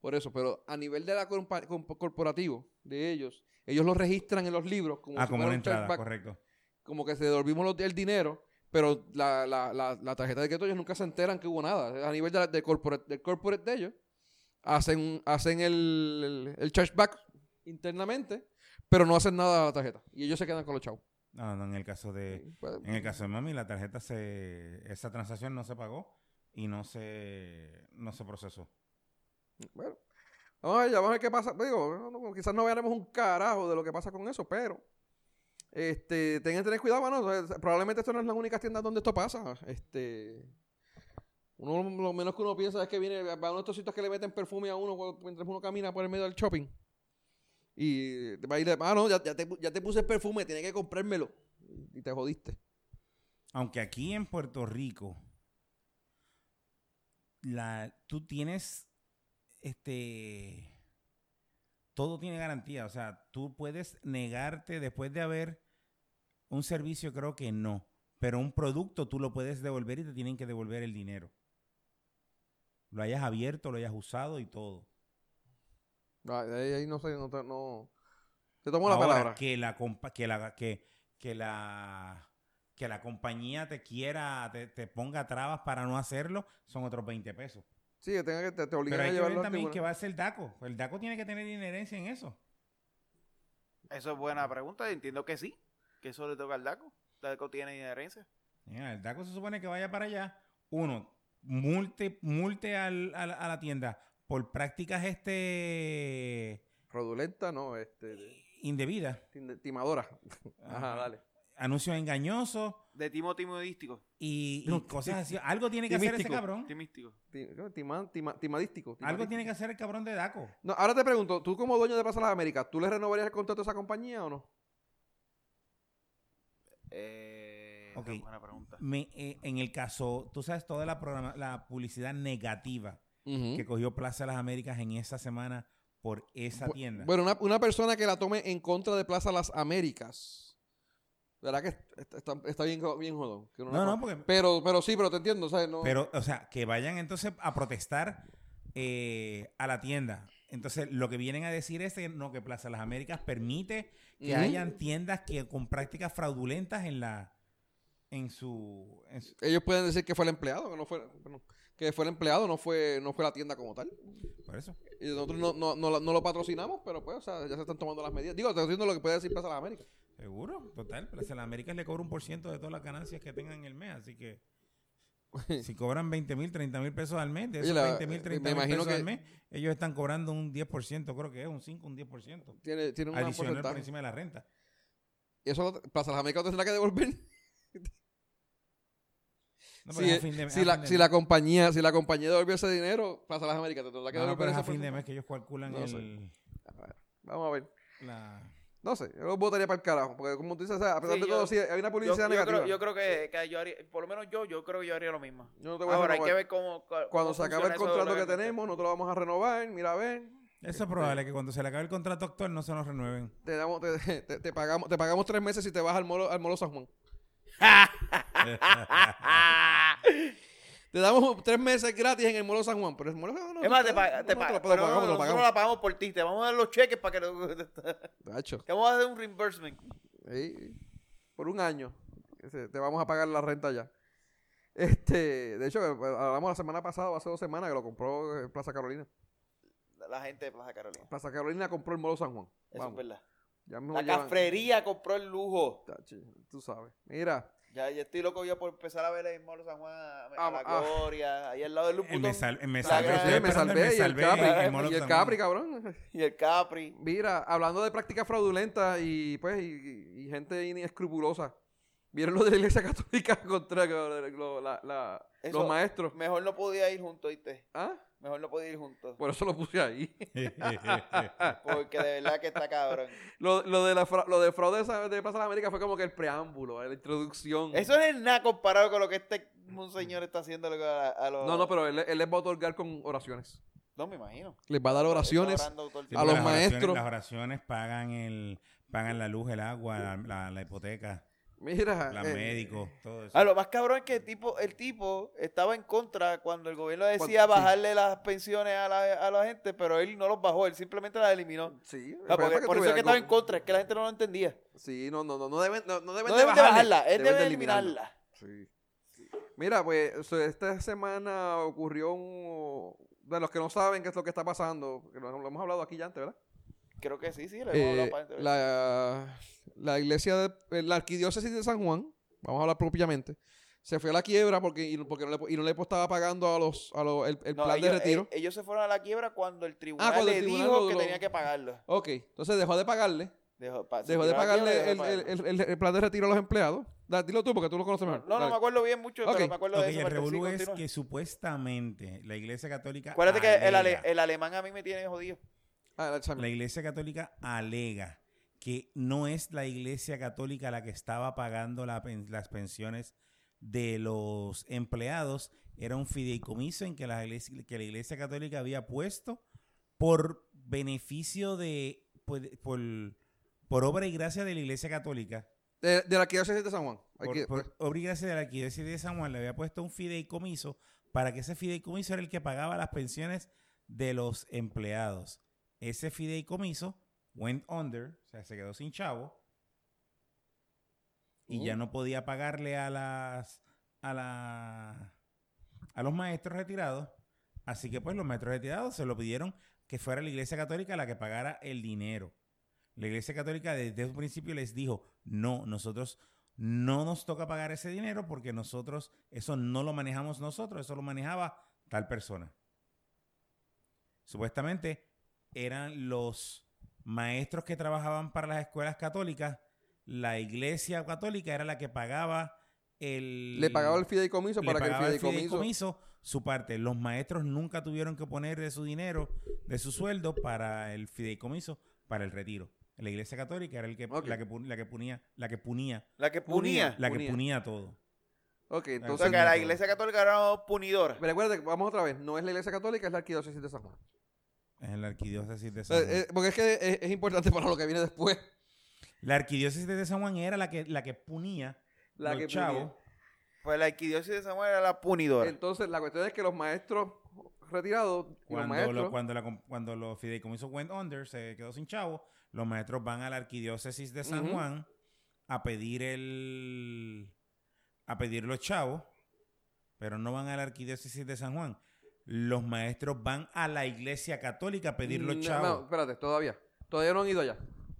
Por eso, pero a nivel de la compa- comp- corporativo de ellos, ellos lo registran en los libros como, ah, si como una un entrada, correcto. como que se devolvimos los- el dinero, pero la, la, la, la tarjeta de crédito ellos nunca se enteran que hubo nada. A nivel de de corporate, del corporate de ellos, hacen, hacen el, el, el chargeback internamente, pero no hacen nada a la tarjeta. Y ellos se quedan con los chavos. No, no, en el caso de, Pues, en el caso de mami, la tarjeta se, esa transacción no se pagó y no se, no se procesó. Bueno, vamos a ver, ya vamos a ver qué pasa. Digo, no, quizás no veremos un carajo de lo que pasa con eso, pero este, tengan que tener cuidado, Probablemente esto no es la única tienda donde esto pasa. Este, uno lo menos que uno piensa es que viene, va a uno de estos sitios que le meten perfume a uno cuando- mientras uno camina por el medio del shopping. Y va a ir, ah, no, ya, ya te, ya te puse el perfume, tienes que comprármelo. Y te jodiste. Aunque aquí en Puerto Rico, la, tú tienes, este, todo tiene garantía. O sea, tú puedes negarte después de haber un servicio, creo que no. Pero un producto tú lo puedes devolver y te tienen que devolver el dinero. Lo hayas abierto, lo hayas usado y todo. Ah, Ahí, ahí no sé, no te, no, te tomo la Ahora, palabra. Que la, compa- que la, que, que la, que la compañía te quiera, te, te ponga trabas para no hacerlo, son otros 20 pesos. Sí, que tenga que te, te obligan Pero a hay que llevarlo ver al también que va a ser el DACO. El DACO tiene que tener inherencia en eso. Eso es buena pregunta. Entiendo que sí. Que eso le toca al DACO. DACO tiene inherencia. Mira, el DACO se supone que vaya para allá. Uno, multe, multe al- a, la, a la tienda por prácticas este Fraudulenta, no, este, indebidas. tim- timadora. Ajá, dale. Anuncios engañosos De timo timodístico. y, y No, cosas así. Algo tiene que hacer ese cabrón. Timístico. Tima- tima- timadístico. Algo tiene que hacer el cabrón de DACO. No, ahora te pregunto, tú como dueño de Plaza Las Américas, ¿tú le renovarías el contrato a esa compañía o no? Eh, Ok. esa es buena pregunta. Me- eh, en el caso, tú sabes, toda la, programa, la publicidad negativa que cogió Plaza de las Américas en esa semana por esa Bu- tienda. Bueno, una, una persona que la tome en contra de Plaza Las Américas. ¿Verdad que está, está- está bien, bien jodón? Que no, no, porque Pero, pero sí, pero te entiendo, ¿sabes? No, Pero, o sea, que vayan entonces a protestar eh, a la tienda. Entonces, lo que vienen a decir es que no, que Plaza Las Américas permite que Ujú. hayan tiendas que con prácticas fraudulentas en la en su, en su- Ellos pueden decir que fue el empleado, que no fue, bueno, que fue el empleado, no fue, no fue la tienda como tal. por eso. Y nosotros no, no, no, no lo patrocinamos, pero pues, o sea, ya se están tomando las medidas. Digo, estoy diciendo lo que puede decir Plaza Las Américas. Seguro, total. Plaza Las Américas le cobra un por ciento de todas las ganancias que tengan en el mes, así que si cobran 20 mil, 30 mil pesos al mes, de esos la- 20 mil, me 30 mil imagino pesos al mes, ellos están cobrando un 10%, creo que es un 5, un 10%. Tiene, tiene un Adicional por encima de la renta. Y eso Plaza Las Américas tendrá que devolver. No, si, pero es a fin de- si a la, fin de si la compañía, si la compañía devolvió ese dinero, Plaza Las Américas te tendrá que No, no, pero es a fin de mes que ellos calculan No sé. el, Vamos a ver. la... No sé, yo lo votaría para el carajo. Porque como tú dices, o sea, a pesar Sí, de yo- todo, sí, hay una publicidad yo negativa. creo, yo creo que, que yo haría, por lo menos yo, yo creo que yo haría lo mismo. Yo no te voy a Ahora hay que ver cómo. cómo Cuando se acabe el contrato que tenemos, nosotros lo vamos a renovar. Mira, a ver. Eso es probable, que cuando se le acabe el contrato actual no se nos renueven. Te, damos, te, te- te pagamos, te pagamos tres meses si te vas al molo, al molo San Juan. Te damos tres meses gratis en el molo San Juan. Pero el molo no, no, Es más, no, te, no, te no, lo pagamos, te lo nosotros pagamos. la pagamos por ti. Te vamos a dar los cheques para que. Tacho, Te vamos a hacer un reimbursement. sí, por un año. Te vamos a pagar la renta ya. Este, de hecho, eh, hablamos la semana pasada, hace dos semanas, que lo compró eh, Plaza Carolina. La gente de Plaza Carolina. Plaza Carolina compró el molo San Juan. Eso es verdad. ya La cafrería compró el lujo. Tú sabes. Mira, Ya, ya estoy loco yo por empezar a ver el Molo San Juan, a, a Ah, la ah. Gloria, ahí al lado del El Luputón. me, sal, me salvé, estoy me salvé, y el Capri, y el y el Capri, cabrón. Y el Capri. Mira, hablando de prácticas fraudulentas y pues y, y- y gente inescrupulosa. ¿Vieron lo de la iglesia católica contra lo- lo- la- la- Eso- los maestros? Mejor no podía ir juntos, ¿viste? ¿Ah? Mejor no podía ir juntos. Por eso lo puse ahí. Porque de verdad que está cabrón. lo, lo de la fra- lo de fraude de Plaza de las Américas fue como que el preámbulo, la introducción. Eso no es nada comparado con lo que este monseñor está haciendo a, a los... No, no, pero él, él les va a otorgar con oraciones. No me imagino. Les va a dar oraciones. A los las oraciones- maestros. Las oraciones pagan el pagan la luz, el agua, la, la- la hipoteca, Mira. los eh, médicos, todo eso. Ah, lo más cabrón es que el tipo, el tipo estaba en contra cuando el gobierno decía Cuando- sí. bajarle las pensiones a la, a la gente, pero él no los bajó, él simplemente las eliminó. Sí, porque- para por eso es que estaba en contra, es que la gente no lo entendía. Sí, no, no, no, no deben, no, no deben, No de deben de bajarle, bajarla, él deben debe de eliminarla. Sí. Mira, pues esta semana ocurrió un... De los que no saben qué es lo que está pasando, que lo, lo hemos hablado aquí ya antes, ¿verdad? Creo que sí, sí, le Eh, la, la iglesia, de, eh, la arquidiócesis de San Juan, vamos a hablar propiamente, se fue a la quiebra porque, y, porque no, le, y no le estaba pagando a los, a los el, el No, plan ellos, de retiro. eh, ellos se fueron a la quiebra cuando el tribunal cuando el le tribunal dijo lo- que lo- tenía que pagarlo. ok, entonces dejó de pagarle, Dejó, pa- dejó de pagarle el, el- el- el plan de retiro a los empleados. Da- dilo tú porque tú lo conoces mejor. No, no Dale. me acuerdo bien mucho, Ok. pero me acuerdo de eso. el revolú es que supuestamente la Iglesia Católica Acuérdate que el, ale- el alemán a mí me tiene jodido. Ah, la Iglesia Católica alega que no es la Iglesia Católica la que estaba pagando la las pensiones de los empleados, era un fideicomiso en que la, iglesia, que la Iglesia Católica había puesto por beneficio de, por, por, por obra y gracia de la Iglesia Católica. De, de la arquidiócesis de San Juan. Por, por obra y gracia de la Arquidiócesis de San Juan le había puesto un fideicomiso para que ese fideicomiso era el que pagaba las pensiones de los empleados. Ese fideicomiso went under, o sea, se quedó sin chavo y ya Mm. no podía pagarle a las a la a los maestros retirados, así que pues los maestros retirados se lo pidieron que fuera la Iglesia Católica la que pagara el dinero. La Iglesia Católica desde un principio les dijo, no, nosotros no nos toca pagar ese dinero porque nosotros, eso no lo manejamos nosotros, eso lo manejaba tal persona. Supuestamente eran los maestros que trabajaban para las escuelas católicas, la Iglesia Católica era la que pagaba el... le pagaba el fideicomiso para que el pagaba el fideicomiso... fideicomiso su parte. Los maestros nunca tuvieron que poner de su dinero, de su sueldo, para el fideicomiso, para el retiro. La Iglesia Católica era el que, la, que la que punía, la que punía, La que punía. la que Punía. punía todo. Ok, O entonces... sea, que la iglesia católica era punidora. Pero recuerda que vamos otra vez, no es la iglesia católica, es la arquidiócesis de San Juan. Es la arquidiócesis de San Juan. eh, porque es que es, es importante para lo que viene después. la arquidiócesis de San Juan era la que, la que punía La los que chavos. punía. Pues la arquidiócesis de Samuel era la punidora. Entonces, la cuestión es que los maestros retirados y los Cuando, maestros... lo- cuando, la cuando los fideicomisos went under, se quedó sin chavo, los maestros van a la arquidiócesis de San. Juan a pedir el a pedir los chavos, pero no van a la arquidiócesis de San Juan. Los maestros van a la iglesia católica a pedir los No, chavos. No, espérate, todavía. Todavía no han ido allá.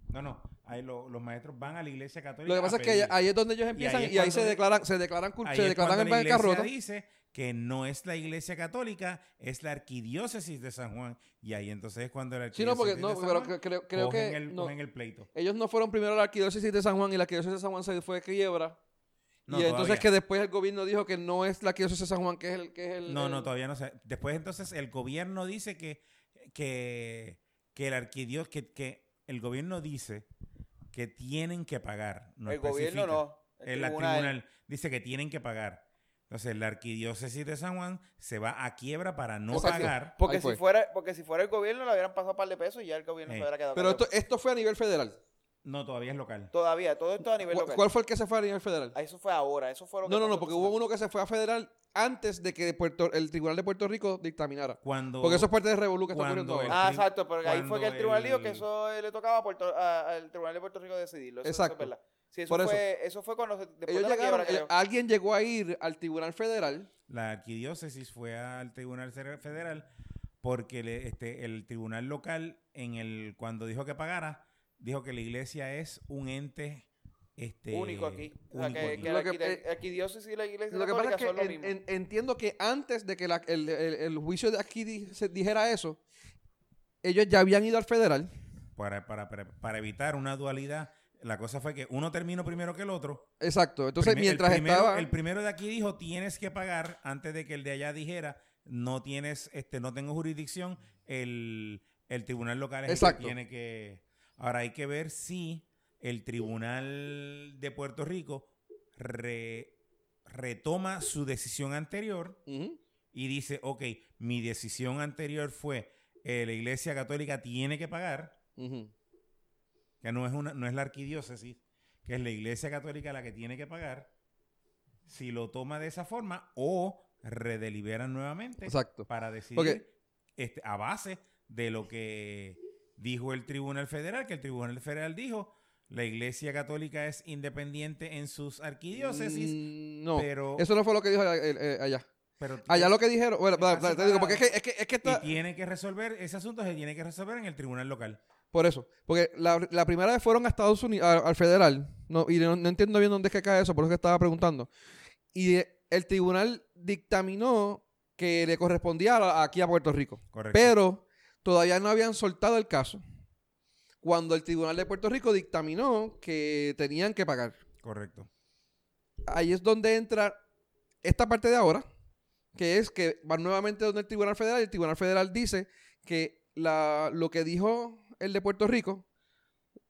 No, no, ahí lo- los maestros van a la iglesia católica. Lo que pasa a es que ahí, es donde ellos empiezan y ahí, se de- declaran, se declaran, Ahí se declaran en la iglesia bancarrota. dice que no es la iglesia católica, es la arquidiócesis de San Juan. Y ahí entonces es cuando la Sí, no, porque arquidiócesis no, de San Juan creo, creo cogen que el, no, cogen el pleito. ellos no fueron primero a la arquidiócesis de San Juan y la arquidiócesis de San Juan se fue de quiebra. No, y entonces todavía. que después el gobierno dijo que no es la arquidiócesis de San Juan, que es el... Que es el No, el- no, todavía no sé. Después entonces el gobierno dice que, que, que el arquidiós, que, que el gobierno dice que tienen que pagar. No el gobierno no. El El tribunal. tribunal dice que tienen que pagar. Entonces la arquidiócesis de San Juan se va a quiebra para no Exacto. pagar. Porque si, fue. fuera, porque si fuera el gobierno le hubieran pasado un par de pesos y ya el gobierno se hubiera quedado. Pero esto, esto fue a nivel federal. No, todavía es local. Todavía, todo esto a nivel ¿Cuál, local. cuál fue el que se fue a nivel federal? Ah, Eso fue ahora, eso fue lo que No, no, no, porque hubo uno que se fue a federal antes de que Puerto- el Tribunal de Puerto Rico dictaminara. Cuando, Porque eso es parte de Revolú que está ocurriendo ahora. Ah, exacto, pero ahí fue que el tribunal dijo que eso eh, le tocaba a Puerto- a- al tribunal de Puerto Rico decidirlo. Eso, eso Exacto. es verdad. Sí, eso, Por eso. fue, eso fue cuando se, después Ellos de la llegaron, quiebra, eh, creo. alguien llegó a ir al Tribunal Federal. la arquidiócesis fue al tribunal federal porque le- este, el tribunal local en el cuando dijo que pagara dijo que la iglesia es un ente este, único aquí. O sea, único que, aquí. que la que- eh, arquidiócesis y la iglesia Lo que pasa es que son lo en- mismo. en- entiendo que antes de que la- el, el- el juicio de aquí di- se dijera eso, ellos ya habían ido al federal. para, para, para, para evitar una dualidad la cosa fue que uno terminó primero que el otro Exacto. Entonces, Prime- el mientras primero, estaba. el primero de aquí dijo tienes que pagar antes de que el de allá dijera no tienes este no tengo jurisdicción el, el tribunal local es el que Exacto. tiene que ahora hay que ver si el tribunal de Puerto Rico re- retoma su decisión anterior y dice, ok, mi decisión anterior fue, eh, la Iglesia Católica tiene que pagar, que no es, una, no es la arquidiócesis, que es la Iglesia Católica la que tiene que pagar, si lo toma de esa forma o redeliberan nuevamente Exacto. para decidir este, a base de lo que dijo el Tribunal Federal, que el Tribunal Federal dijo, la Iglesia Católica es independiente en sus arquidiócesis, Mm, no, pero, eso no fue lo que dijo allá. pero Allá lo que dijeron, bueno, te digo, porque es que, es que, es que y está, tiene que resolver, ese asunto se tiene que resolver en el Tribunal Local. por eso, porque la, la primera vez fueron a Estados Unidos, a- al federal, no, y no, no entiendo bien dónde es que cae eso, por eso que estaba preguntando. Y eh, el tribunal dictaminó que le correspondía a- aquí a Puerto Rico. Correcto. Pero todavía no habían soltado el caso. Cuando el Tribunal de Puerto Rico dictaminó que tenían que pagar. Correcto. Ahí es donde entra esta parte de ahora, que es que va nuevamente donde el Tribunal Federal y el Tribunal Federal dice que la, lo que dijo el de Puerto Rico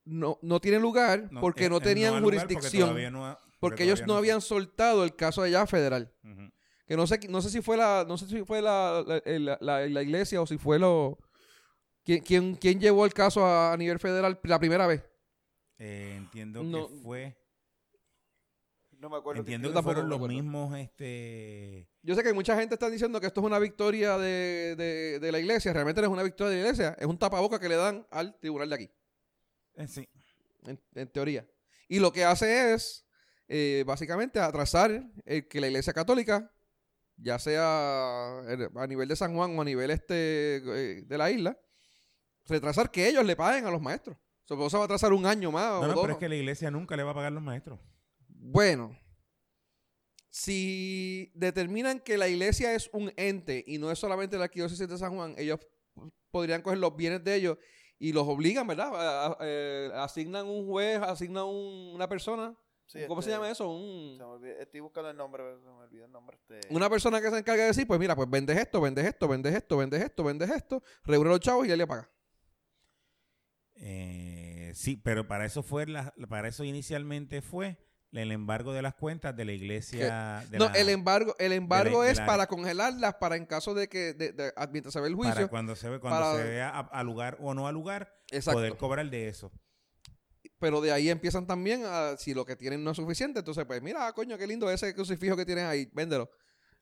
no, no tiene lugar porque eh, no eh, tenían da lugar jurisdicción. no ha- Porque, ellos no habían soltado el caso allá federal. Que no sé, no sé si fue la, no sé si fue la, la, la- la- la iglesia o si fue lo. ¿Quién, quién, quién llevó el caso a, a nivel federal la primera vez? Eh, entiendo No. que fue. No me acuerdo. Entiendo que tampoco fueron los mismos, este. Yo sé que mucha gente está diciendo que esto es una victoria de, de- de la iglesia. Realmente no es una victoria de la iglesia. Es un tapaboca que le dan al tribunal de aquí, eh, sí. en, en teoría. Y lo que hace es, eh, básicamente, atrasar el que la iglesia católica, ya sea a nivel de San Juan o a nivel este eh, de la isla, retrasar que ellos le paguen a los maestros. Supongo que se va a atrasar un año más. o No, no, dos. pero es que la iglesia nunca le va a pagar a los maestros. Bueno, si determinan que la iglesia es un ente y no es solamente la arquidiócesis de San Juan, ellos podrían coger los bienes de ellos y los obligan, ¿verdad? A- a- eh, asignan un juez, asignan un- una persona. Sí, ¿Cómo este, se llama eso? Un- se me olvidó- estoy buscando el nombre, pero se me olvidó el nombre. Este, una persona que se encarga de decir, pues mira, pues vendes esto, vendes esto, vendes esto, vendes esto, vendes esto, reúne a los chavos y él le paga. Eh, sí, pero para eso fue la- para eso inicialmente fue el embargo de las cuentas de la iglesia. de no, la- el embargo, el embargo es para congelarlas para en caso de que, de- de- mientras se ve el para juicio. cuando se ve, cuando para- se vea a, a lugar o no a lugar, Exacto. poder cobrar de eso. Pero de ahí empiezan también a, si lo que tienen no es suficiente, entonces pues mira, ah, coño, qué lindo ese crucifijo que tienes ahí, véndelo.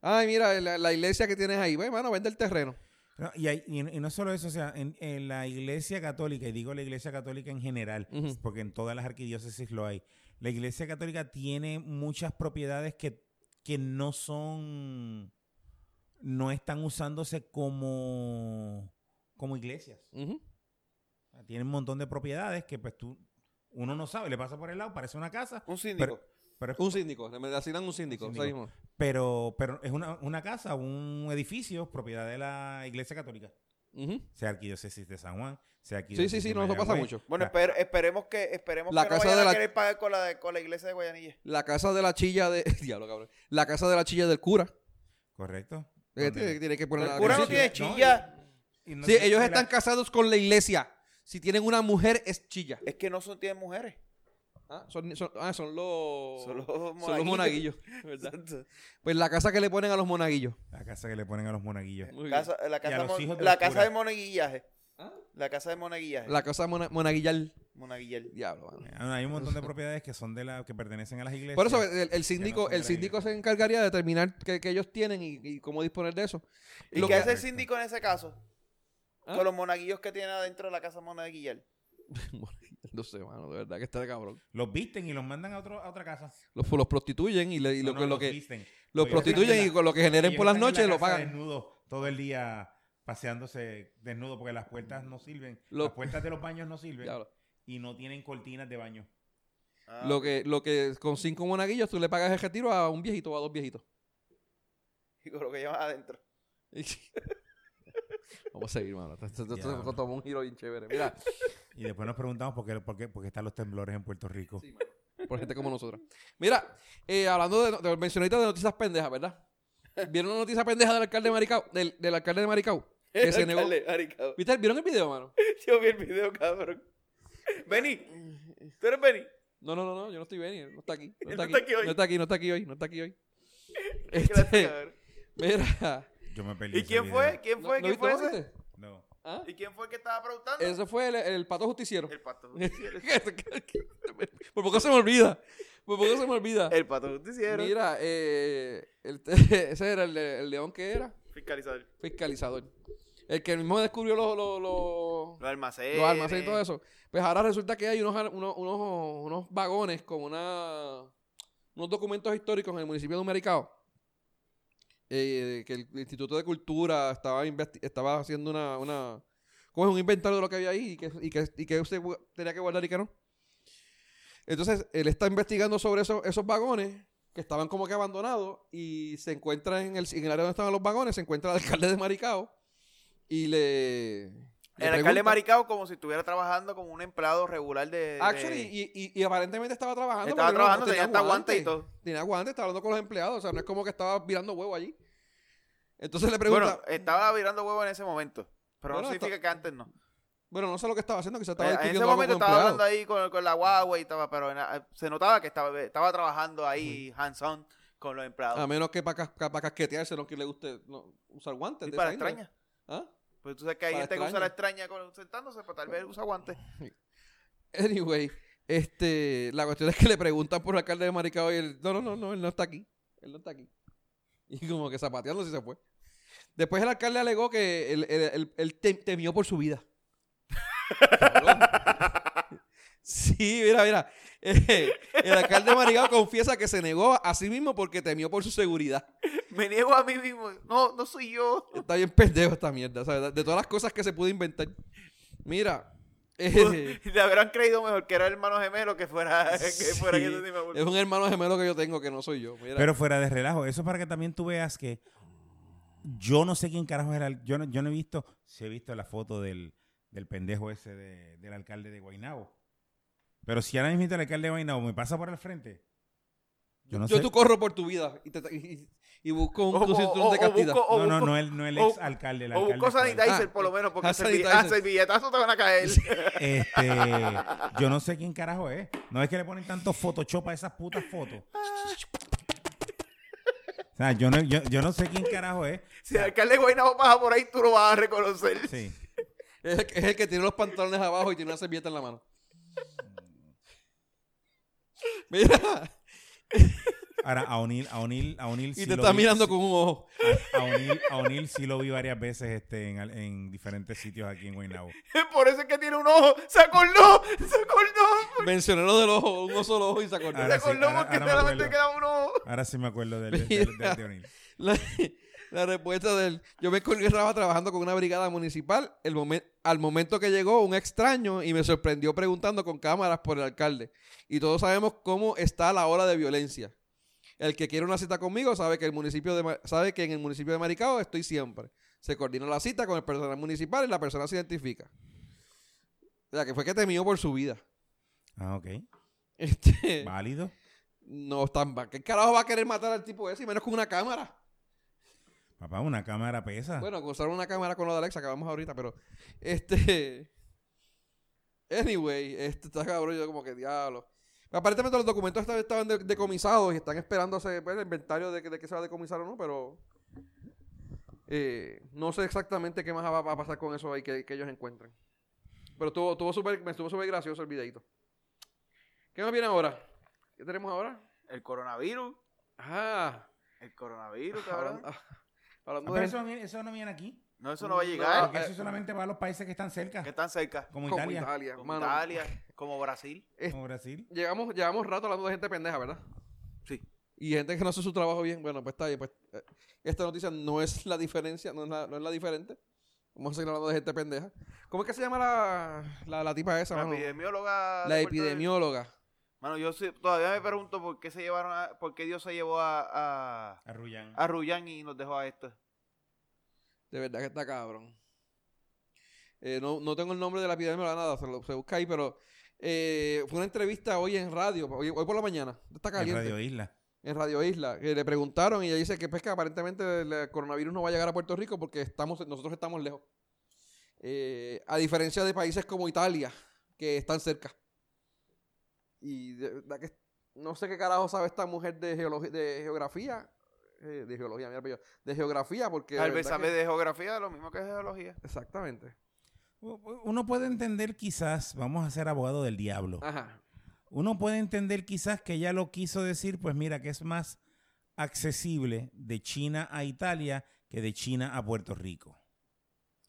Ay, mira, la, la iglesia que tienes ahí, bueno, mano, vende el terreno. No, y, hay- y, y no solo eso, o sea, en, en la iglesia católica, y digo la iglesia católica en general, porque en todas las arquidiócesis lo hay, la iglesia católica tiene muchas propiedades que, que no son, no están usándose como, como iglesias. Ujú. O sea, Tienen un montón de propiedades que pues tú, uno no sabe, le pasa por el lado, parece una casa, un síndico. pero, Un síndico, le asignan un síndico. Un pero, pero es una, una casa, un edificio, propiedad de la iglesia católica. Ujú. sea arquidiócesis de San Juan, sea Sí, arquidiócesis sí, sí, de no, eso pasa mucho. bueno, O sea, esper- esperemos que esperemos La que casa no vayan de la- a querer pagar con la, con la iglesia de Guayanilla. La casa de la chilla de. Diablo, cabrón. La casa de la chilla del cura. Correcto. Eh, Donde- tiene, tiene que poner El la- cura no sí, tiene sí. chilla. y no Sí, ellos la- están casados con la iglesia. Si tienen una mujer, es chilla. Es que no son, tienen mujeres. Ah, son, son- ah, son los. Son los son los monaguillos. Pues la casa que le ponen a los monaguillos. La casa que le ponen a los monaguillos. Muy bien. Casa- la casa, los mon- hijos de la casa de monaguillaje. ¿Ah? La casa de monaguillaje. La casa mona- monaguillal. Monaguillal. Diablo, mano. Ah, Hay un montón de propiedades que son de la que pertenecen a las iglesias. Por eso el, el síndico, de el síndico se encargaría de determinar qué, qué ellos tienen y, y cómo disponer de eso. ¿Y Lo qué que- hace el síndico en ese caso? ¿Ah? Con los monaguillos que tiene adentro de la casa monaguillal. no sé, mano, de verdad que está de cabrón. Los visten y los mandan a, otro, a otra casa. Los, los prostituyen y, le- y No, lo, no, que- lo los que visten. los prostituyen y con lo que generen por las la noches lo pagan. desnudos todo el día paseándose desnudo porque las puertas no sirven. Lo- Las puertas de los baños no sirven. Y no tienen cortinas de baño. Ah, Lo que, lo que con cinco monaguillos tú le pagas el retiro a un viejito o a dos viejitos. Y con lo que llevan adentro. Vamos a seguir, mano. Esto, esto- esto- Diablo. esto tomó un giro bien chévere. Mira, Y después nos preguntamos por qué, por qué, por qué están los temblores en Puerto Rico. Sí, por gente como nosotros. Mira, eh, hablando de, de de noticias pendejas, ¿verdad? ¿Vieron una noticia pendeja del alcalde de Maricao? Del, del alcalde de Maricao. Que se negó. ¿Viste? ¿Vieron el video, mano? Yo vi el video, cabrón. Benny. ¿Tú eres Benny? No, no, no, no, yo no estoy bien, no está aquí. No está no aquí, está aquí hoy. no está aquí, no está aquí hoy, no está aquí hoy. Gracias, Este, mira, yo me perdí. ¿Y quién video. fue? ¿Quién ¿No- fue? no ¿Quién fue no ese? No. ¿Ah? ¿Y quién fue el que estaba preguntando? Ese fue el, el pato justiciero. El pato. Por poco se me olvida. Por poco se me olvida. El pato justiciero. Mira, eh, el- ese era el, león que era Fiscalizador. fiscalizador. El que mismo descubrió los, los, los, Los almacenes. los almacenes y todo eso. Pues ahora resulta que hay unos, unos, unos, unos vagones con una, unos documentos históricos en el municipio de Humericao. Eh, que el Instituto de Cultura estaba, estaba haciendo una, una como es un inventario de lo que había ahí y que, y que, y que usted tenía que guardar y que no. Entonces, él está investigando sobre esos, esos vagones que estaban como que abandonados y se encuentra en el, en el área donde estaban los vagones, se encuentra el alcalde de Maricao y le... le El alcalde maricado como si estuviera trabajando como un empleado regular de... de- Actually, y, y, y aparentemente estaba trabajando. Estaba trabajando, no- tenía hasta guante y todo. Tenía guante, estaba hablando con los empleados. O sea, no es como que estaba virando huevo allí. Entonces le Bueno, pregunta. estaba virando huevo en ese momento. Pero Bueno, no significa que antes no. Bueno, no sé lo que estaba haciendo, quizás estaba en ese discutiendo momento estaba hablando ahí con, con la guagua y estaba, pero en- se notaba que estaba, estaba trabajando ahí hands-on con los empleados. A menos que para casquetearse no que le guste no, usar guantes. y de para extraña. ¿Ah? Pues tú sabes que hay gente que usa la extraña con- sentándose, pues tal vez usa guantes. Anyway, este, la cuestión es que le preguntan por el alcalde de Maricao y él, no, no, no, no, él no está aquí. Él no está aquí. Y como que zapateando si se fue. Después el alcalde alegó que él, él- él- él tem- temió por su vida. Sí, mira, mira. Eh, el alcalde de Maricao confiesa que se negó a sí mismo porque temió por su seguridad. Me niego a mí mismo. No, no soy yo. Está bien pendejo esta mierda, ¿sabes? De todas las cosas que se pudo inventar. Mira, eh, Le habrán creído mejor que era el hermano gemelo que fuera que fuera Sí, que de- es un hermano gemelo que yo tengo que no soy yo. Mira. Pero fuera de relajo, eso para que también tú veas que yo no sé quién carajo era. el- Yo no, yo no he visto, sí he visto la foto del, del pendejo ese de- del alcalde de Guaynabo. Pero si ahora mismo el alcalde de Guaynabo me pasa por el frente, yo no yo sé. tú corro por tu vida y, te- y- y busco un, O- o- o- de o castidad. busco- o No, no, busco- no el, no el o- ex alcalde, el O alcalde. busco actual. sanitizer Ah, por lo menos, porque ah, a servi- sanitizer. a servilletazos te van a caer. Este, yo no sé quién carajo es. No es que le ponen tanto Photoshop a esas putas fotos. O sea, yo no, yo, yo no sé quién carajo es. si el alcalde de Guaynabo pasa por ahí, tú lo vas a reconocer. Sí. Es, el, que- es el que tiene los pantalones abajo y tiene una servilleta en la mano. Mira, Ahora, a O'Neill, a O'Neill, a O'Neill y te lo está vi- mirando con un ojo. A, a O'Neill, a O'Neill sí lo vi varias veces este, en, en diferentes sitios aquí en Guaynabo. Por eso es que tiene un ojo. ¡Se acordó! ¡Se acordó! Mencioné lo del ojo, un solo ojo y se acordó. Se sí, acordó ahora- porque ahora solamente acuerdo. queda un ojo. Ahora sí me acuerdo del, del- del- del- de O'Neill. La, respuesta del... Yo me encontraba trabajando con una brigada municipal el momen- al momento que llegó un extraño y me sorprendió preguntando con cámaras por el alcalde. Y todos sabemos cómo está la ola de violencia. El que quiere una cita conmigo sabe que, el municipio de, sabe que en el municipio de Maricao estoy siempre. Se coordina la cita con el personal municipal y la persona se identifica. O sea, que fue que temió por su vida. Ah, ok. Este, Válido. no tan va- ¿Qué carajo va a querer matar al tipo ese? Y menos con una cámara. Papá, una cámara pesa. Bueno, usaron una cámara con lo de Alexa que vamos ahorita, pero este. Anyway, este está cabrón, yo como que diablo. Aparentemente los documentos estaban, estaban de- decomisados y están esperando hacer pues, el inventario de que, de que se va a decomisar o no, pero. eh, no sé exactamente qué más va, va a pasar con eso ahí que, que ellos encuentren. Pero estuvo, estuvo súper, me estuvo súper gracioso el videito. ¿Qué más viene ahora? ¿Qué tenemos ahora? El coronavirus. Ah, El coronavirus, cabrón. ah, Ah, hablando pero de eso, no viene- eso no viene aquí. No, eso no va a llegar. Porque eh, eso es solamente para los países que están cerca. Que están cerca. Como como Italia. Italia, Como mano. Italia, como Brasil. Es- Como Brasil. Llegamos, llevamos rato hablando de gente pendeja, ¿verdad? Sí. Y gente que no hace su trabajo bien. Bueno, pues está bien. Pues, eh, esta noticia no es la diferencia, no es la, no es la diferente. Vamos a seguir hablando de gente pendeja. ¿Cómo es que se llama la, la, la tipa esa, La mano? epidemióloga. La epidemióloga. Mano, yo todavía me pregunto por qué se llevaron a, por qué Dios se llevó a, a, a Rullán y nos dejó a esta. De verdad que está cabrón. Eh, no, no tengo el nombre de la epidemióloga, nada, se, lo, se busca ahí, pero eh, fue una entrevista hoy en radio, hoy, hoy por la mañana. Está en caliente. Radio Isla. en Radio Isla, que le preguntaron y ella dice que pues que aparentemente el coronavirus no va a llegar a Puerto Rico porque estamos, nosotros estamos lejos. Eh, a diferencia de países como Italia, que están cerca. Y de verdad que no sé qué carajo sabe esta mujer de, de geografía. eh, de geología, mira, pero yo- de geografía, porque... de Tal vez sabe que- de geografía lo mismo que de geología. Exactamente. Uno puede entender quizás, vamos a ser abogado del diablo. Ajá. Uno puede entender quizás que ella lo quiso decir, pues mira, que es más accesible de China a Italia que de China a Puerto Rico.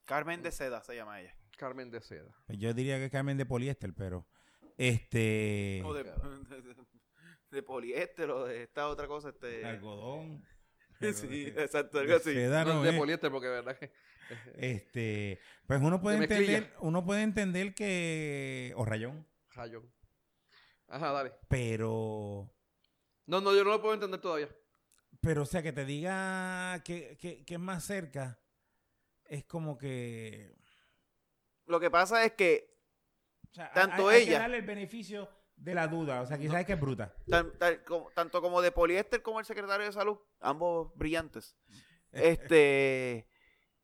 Carmen de Seda se llama ella. Carmen de Seda. Pues Yo diría que Carmen de poliéster, pero este O de, de- de poliéster o de esta otra cosa. Este... algodón. Sí, exacto, algo de así. No, de es. poliéster, porque verdad que... Este, pues uno puede entender, uno puede entender que o rayón, Rayón. Ajá, dale. pero No, no, yo no lo puedo entender todavía. pero o sea que te diga que, que, que es más cerca es como que Lo que pasa es que o sea, Tanto hay, hay que ella- darle el beneficio de la duda, o sea, quizás es que es bruta. tan- como- tanto como de poliéster como el secretario de salud, ambos brillantes, este,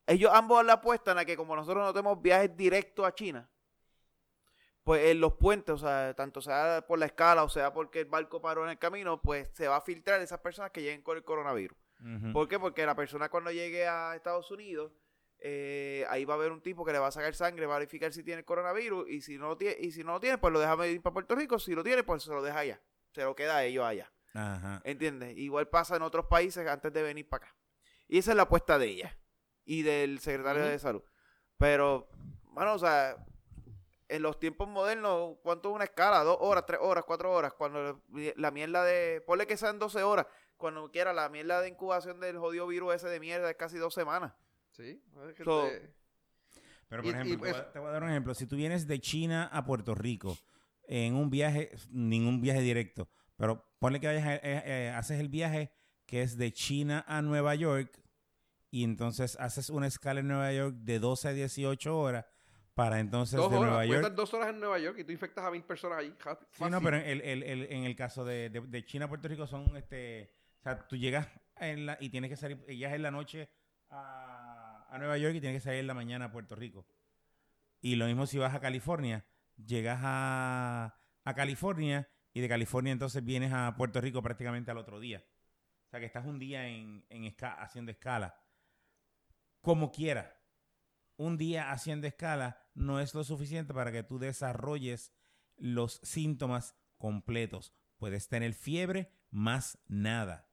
ellos ambos le apuestan a que como nosotros no tenemos viajes directos a China, pues en los puentes, o sea, tanto sea por la escala o sea porque el barco paró en el camino, pues se va a filtrar esas personas que lleguen con el coronavirus. Ujú. ¿Por qué? Porque la persona cuando llegue a Estados Unidos, eh, ahí va a haber un tipo que le va a sacar sangre, va a verificar si tiene el coronavirus y si no lo tiene, y si no lo tiene, pues lo deja venir para Puerto Rico. Si lo tiene, pues se lo deja allá. Se lo queda a ellos allá. Ajá. ¿Entiendes? Igual pasa en otros países antes de venir para acá. Y esa es la apuesta de ella y del secretario de salud. Pero, bueno, o sea, en los tiempos modernos, ¿cuánto es una escala? ¿Dos horas, tres horas, cuatro horas? Cuando la mierda de. Ponle que sean 12 horas. Cuando quiera, la mierda de incubación del jodido virus ese de mierda es casi dos semanas. Sí. es que So- te- Pero por y ejemplo, te, pues- voy a, te voy a dar un ejemplo. Si tú vienes de China a Puerto Rico en un viaje, ningún viaje directo, pero ponle que vayas a- eh, eh, haces el viaje que es de China a Nueva York y entonces haces una escala en Nueva York de 12 a 18 horas para entonces dos de horas. Nueva York. estar dos horas en Nueva York y tú infectas a mil personas ahí. ja- Sí, no, fácil. pero el, el- el- en el caso de, de- de China a Puerto Rico son, este, o sea, tú llegas en la, y tienes que salir, llegas en la noche a, a Nueva York y tienes que salir la mañana a Puerto Rico. Y lo mismo si vas a California, llegas a, a California y de California entonces vienes a Puerto Rico prácticamente al otro día. O sea, que estás un día en, en haciendo escala. Como quiera. Un día haciendo escala no es lo suficiente para que tú desarrolles los síntomas completos. Puedes tener fiebre más nada.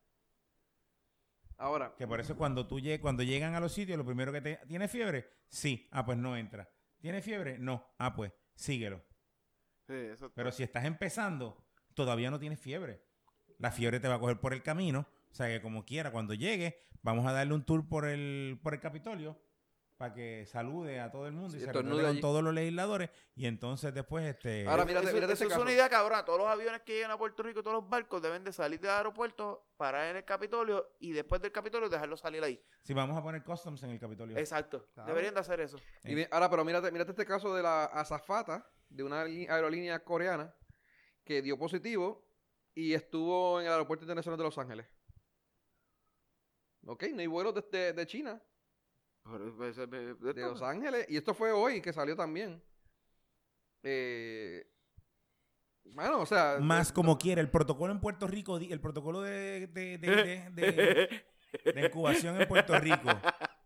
Ahora, Que por eso cuando tú cuando llegan a los sitios, lo primero que te ¿Tiene fiebre? Sí. Ah, pues no entra. ¿Tiene fiebre? No. Ah, pues síguelo. Sí, eso Pero si estás empezando, todavía no tienes fiebre. La fiebre te va a coger por el camino. O sea que como quiera, cuando llegue, vamos a darle un tour por el, por el Capitolio para que salude a todo el mundo y se reúne con allí. todos los legisladores. Y entonces después, este... Ahora, mírate- eso, mírate eso es una idea cabrona. Todos los aviones que llegan a Puerto Rico, todos los barcos deben de salir del aeropuerto, parar en el Capitolio y después del Capitolio dejarlo salir ahí. si vamos a poner customs en el Capitolio. Exacto. Claro. Deberían de hacer eso. y mi- ahora, pero mírate, mírate este caso de la azafata de una aerolínea coreana que dio positivo y estuvo en el aeropuerto internacional de Los Ángeles. Ok, no hay vuelos desde de China, de Los Ángeles. Y esto fue hoy que salió también. Eh, bueno, o sea. Más eh, como quiera, el protocolo en Puerto Rico, el protocolo de, de- de- de- de- de incubación en Puerto Rico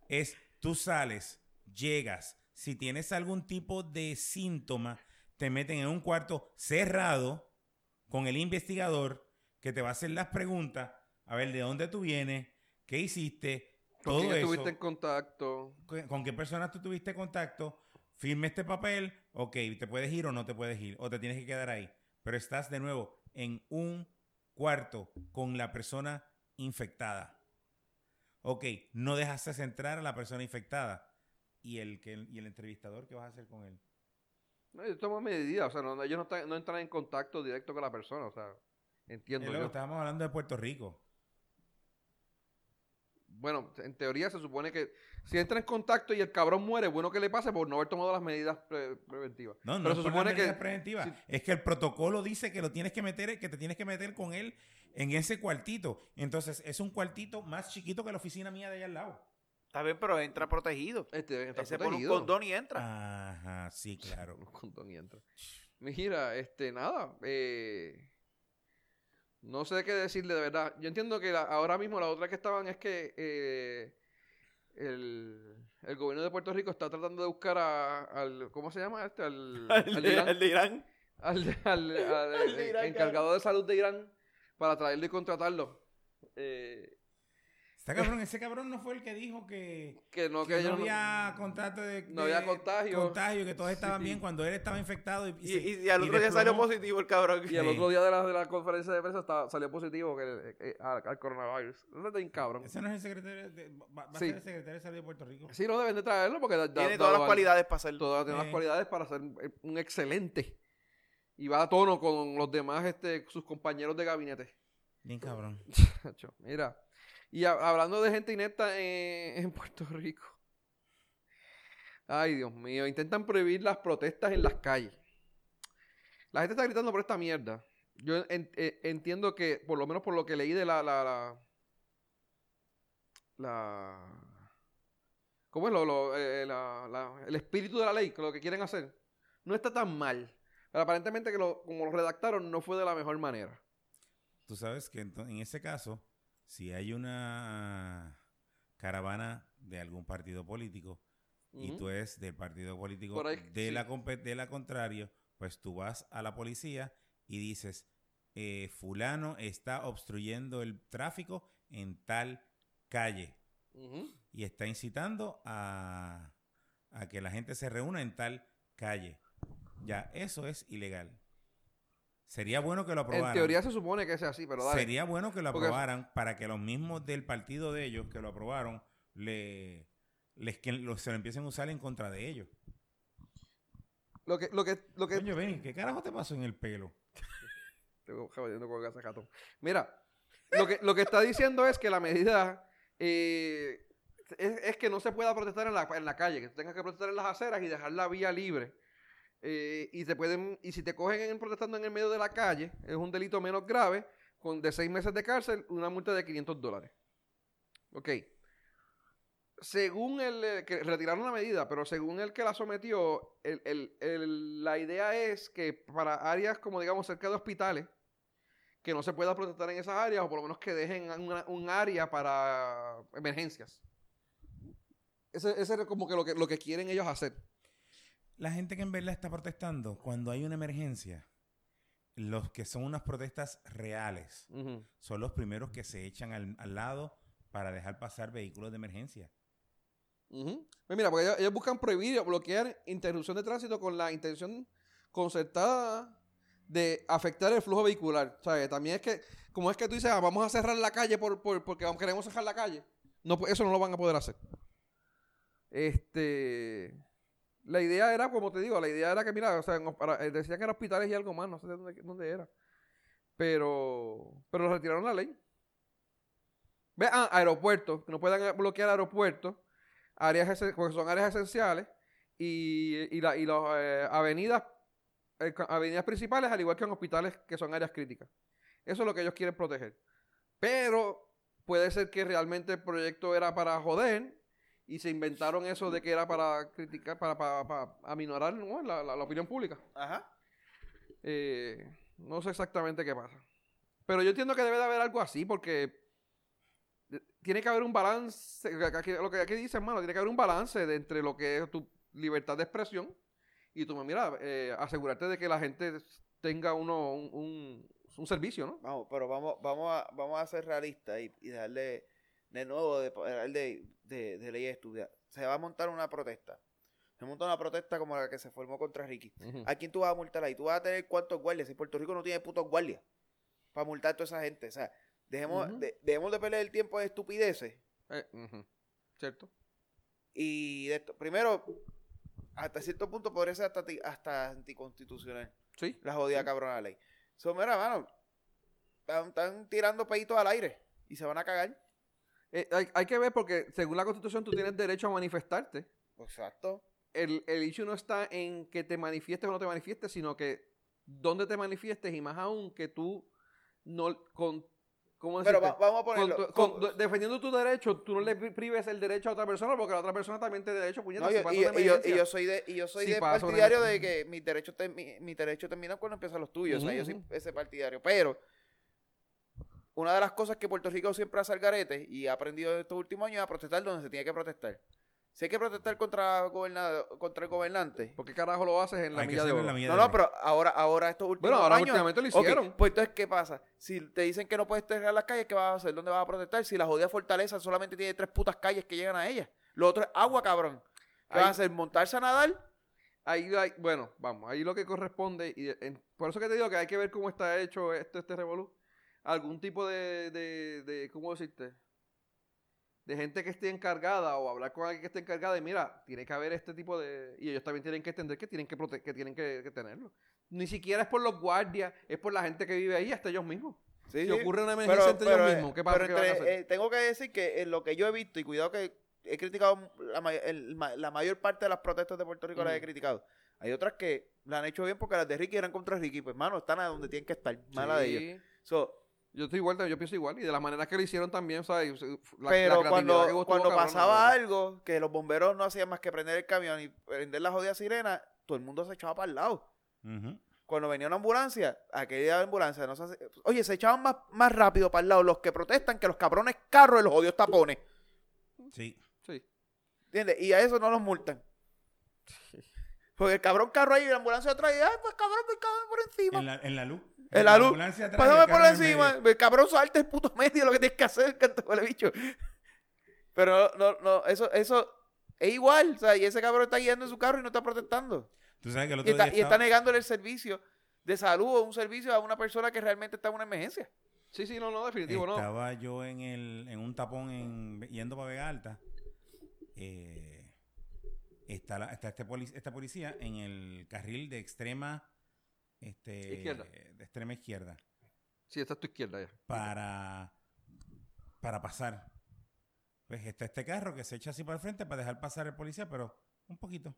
es tú sales, llegas, si tienes algún tipo de síntoma, te meten en un cuarto cerrado con el investigador que te va a hacer las preguntas, a ver de dónde tú vienes, qué hiciste, ¿Con todo quién eso, estuviste en contacto? con, con qué personas tú tuviste contacto, firme este papel, ok, te puedes ir o no te puedes ir, o te tienes que quedar ahí. Pero estás de nuevo en un cuarto con la persona infectada. Ok, no dejaste entrar a la persona infectada. ¿Y el, que, y el entrevistador qué vas a hacer con él? No, ellos toman medidas, o sea, no, ellos no, están- no entran en contacto directo con la persona, o sea, entiendo luego yo. estábamos hablando de Puerto Rico. Bueno, en teoría se supone que si entra en contacto y el cabrón muere, bueno que le pase por no haber tomado las medidas pre- preventivas. No, no Pero es se supone las medidas que preventivas. si- Es que el protocolo dice que lo tienes que meter, que te tienes que meter con él en ese cuartito. Entonces, es un cuartito más chiquito que la oficina mía de allá al lado. Está bien, pero entra protegido. este deben estar Él se pone un condón y entra. Ajá, sí, claro. Un condón y entra. Mira, este, nada, eh, No sé qué decirle de verdad. Yo entiendo que la- ahora mismo la otra que estaban es que eh, el, el gobierno de Puerto Rico está tratando de buscar a- al. ¿Cómo se llama este? Al, El al de, Irán. de Irán. al, al- al- de Irán, encargado de salud de Irán para traerlo y contratarlo. Eh, Está cabrón, ese cabrón no fue el que dijo que, que no, que que no ellos no- había contrato de, no de había contagio. contagio, que todos estaban Sí. bien cuando él estaba infectado y, Y, se- y- y al otro día salió positivo el cabrón. Y al Sí. otro día de la, de la conferencia de prensa estaba- salió positivo que, eh, al, al coronavirus. No está bien cabrón. Ese no es el secretario de, va, va a ser el secretario de salud de Puerto Rico. Sí, no deben de traerlo porque da- da- Tiene todas las al- cualidades para hacerlo. todas tiene las Eh. cualidades para ser eh, un excelente. Y va a tono con los demás, este, sus compañeros de gabinete. Bien cabrón. Mira, y hablando de gente inepta en, en Puerto Rico. Ay, Dios mío, intentan prohibir las protestas en las calles. La gente está gritando por esta mierda. Yo eh, entiendo que, por lo menos por lo que leí de la... la, la, la- ¿Cómo es lo, lo, eh, la- la- el espíritu de la ley? Lo que quieren hacer. No está tan mal. Pero aparentemente que lo, como lo redactaron no fue de la mejor manera. Tú sabes que en ese caso, si hay una caravana de algún partido político y tú eres del partido político ahí, de, sí. la, de la contrario, pues tú vas a la policía y dices, eh, fulano está obstruyendo el tráfico en tal calle y está incitando a, a que la gente se reúna en tal calle. Ya, eso es ilegal. Sería bueno que lo aprobaran. En teoría se supone que sea así, pero dale. Sería bueno que lo Porque- aprobaran para que los mismos del partido de ellos que lo aprobaron le, les, que lo- se lo empiecen a usar en contra de ellos. Lo que, lo que, lo que, Coño, ven, ¿qué carajo te pasó en el pelo? Tengo con gato. Mira, lo que, lo que está diciendo es que la medida eh, es, es que no se pueda protestar en la, en la calle, que tengas que protestar en las aceras y dejar la vía libre. Eh, y te pueden, y si te cogen en- protestando en el medio de la calle, es un delito menos grave, con de seis meses de cárcel, una multa de 500 dólares. Ok. Según el eh, que retiraron la medida, pero según el que la sometió, la idea es que para áreas como digamos cerca de hospitales, que no se pueda protestar en esas áreas, o por lo menos que dejen un área para emergencias. Ese, ese es como que lo, que lo que quieren ellos hacer. La gente que en verdad está protestando, cuando hay una emergencia, los que son unas protestas reales, son los primeros que se echan al, al lado para dejar pasar vehículos de emergencia. Pues mira, porque ellos, ellos buscan prohibir o bloquear interrupción de tránsito con la intención concertada de afectar el flujo vehicular. O sea, también es que, como es que tú dices, ah, vamos a cerrar la calle por, por- porque queremos cerrar la calle, no, eso no lo van a poder hacer. Este, la idea era, como te digo, la idea era que, mira, o sea, eh, decían que eran hospitales y algo más, no sé dónde, dónde era. Pero, pero retiraron la ley. Ve, ah, aeropuertos, que no puedan bloquear aeropuertos, áreas porque son áreas esenciales, y, y, la- y las eh, avenidas, eh, avenidas principales, al igual que en hospitales que son áreas críticas. Eso es lo que ellos quieren proteger. Pero puede ser que realmente el proyecto era para joder y se inventaron eso de que era para criticar, para, para, para aminorar ¿no? la, la- la opinión pública. Ajá. Eh, no sé exactamente qué pasa. Pero yo entiendo que debe de haber algo así porque de- tiene que haber un balance. lo que aquí dice, hermano, tiene que haber un balance de entre lo que es tu libertad de expresión y tú, mira, eh, asegurarte de que la gente tenga uno un, un- un servicio, ¿no? Vamos, pero vamos, vamos a, vamos a ser realistas y, y dejarle de nuevo de, de, de, de ley estudiar. Se va a montar una protesta. Se monta una protesta como la que se formó contra Ricky. ¿A quién tú vas a multar ahí? Tú vas a tener cuántos guardias. Si Puerto Rico no tiene putos guardias para multar a toda esa gente. O sea, dejemos, Ujú. de- dejemos de perder el tiempo de estupideces. Eh. ¿Cierto? Y de esto, primero, hasta cierto punto podría ser hasta, hasta anticonstitucional. Sí. La jodida cabrona ley. So, mira, mano, están, están tirando peitos al aire y se van a cagar. Eh, hay, hay que ver porque según la constitución tú tienes derecho a manifestarte. Exacto. El, el issue no está en que te manifiestes o no te manifiestes, sino que dónde te manifiestes y más aún que tú no con ¿cómo Pero va- vamos a Con ponerlo. tu- con- con- de- defendiendo tu derecho, tú no le pri- prives el derecho a otra persona porque la otra persona también tiene derecho, puñeta, no, si y, y yo, y emergencia. yo soy de, y yo soy Si de partidario de que mi derecho, te- mi, mi derecho termina cuando empiezan los tuyos. o sea, yo soy ese partidario. Pero una de las cosas que Puerto Rico siempre hace al garete y ha aprendido en estos últimos años es a protestar donde se tiene que protestar. Si hay que protestar contra, gobernado- contra el gobernante. ¿Por qué carajo lo haces en la milla de oro? en la milla No, de no, pero ahora, ahora estos últimos Bueno, ahora años. últimamente lo hicieron. pues entonces, ¿qué pasa? Si te dicen que no puedes cerrar las calles, ¿qué vas a hacer? ¿Dónde vas a protestar? Si la jodida fortaleza solamente tiene tres putas calles que llegan a ella. Lo otro es agua, cabrón. ¿Qué Ahí- vas a hacer? ¿Montarse a nadar? Ahí, hay- bueno, vamos, ahí lo que corresponde, y en- por eso que te digo que hay que ver cómo está hecho este, este revolú. Algún tipo de, de, de, ¿cómo decirte? De gente que esté encargada o hablar con alguien que esté encargada y mira, tiene que haber este tipo de... Y ellos también tienen que entender que tienen que, prote- que, tienen que, que tenerlo. Ni siquiera es por los guardias, es por la gente que vive ahí, hasta ellos mismos. Sí, si sí. ocurre una emergencia entre ellos mismos, ¿qué pasa? pero ¿Qué entre- hacer? eh, tengo que decir que en lo que yo he visto, y cuidado que he criticado, la, may- el- la mayor parte de las protestas de Puerto Rico las he criticado. Hay otras que la han hecho bien porque las de Ricky eran contra Ricky. Pues, mano, están a donde tienen que estar. Mala de ellos. Sí. So, Yo estoy igual, yo pienso igual. Y de la manera que lo hicieron también, ¿sabes? La- la pero creatividad que cuando, hubo cuando pasaba algo, que los bomberos no hacían más que prender el camión y prender la jodida sirena, todo el mundo se echaba para el lado. Cuando venía una ambulancia, aquella ambulancia no se hace- Oye, se echaban más, más rápido para el lado los que protestan que los cabrones carros de los odios tapones. Sí. Sí. ¿Entiendes? Y a eso no los multan. Porque el cabrón carro ahí y la ambulancia atrás, y, ay, pues cabrón, pues cabrón por encima. En la, en la luz. El Pásame por encima. El cabrón salte el puto medio lo que tienes que hacer, canto huele bicho. Pero no, no, eso, eso es igual. O sea, y ese cabrón está guiando en su carro y no está protestando. Tú sabes que el Y está, día y está estaba- negándole el servicio de salud o un servicio a una persona que realmente está en una emergencia. Sí, sí, no, no, definitivo, no. Estaba yo en, el, en un tapón en, yendo para Vega Alta. Eh, está la- está este polic- esta policía en el carril de extrema este, Izquierda. de extrema izquierda Sí, esta es tu izquierda ya. para, para pasar. Pues está este carro que se echa así para el frente para dejar pasar el policía, pero un poquito.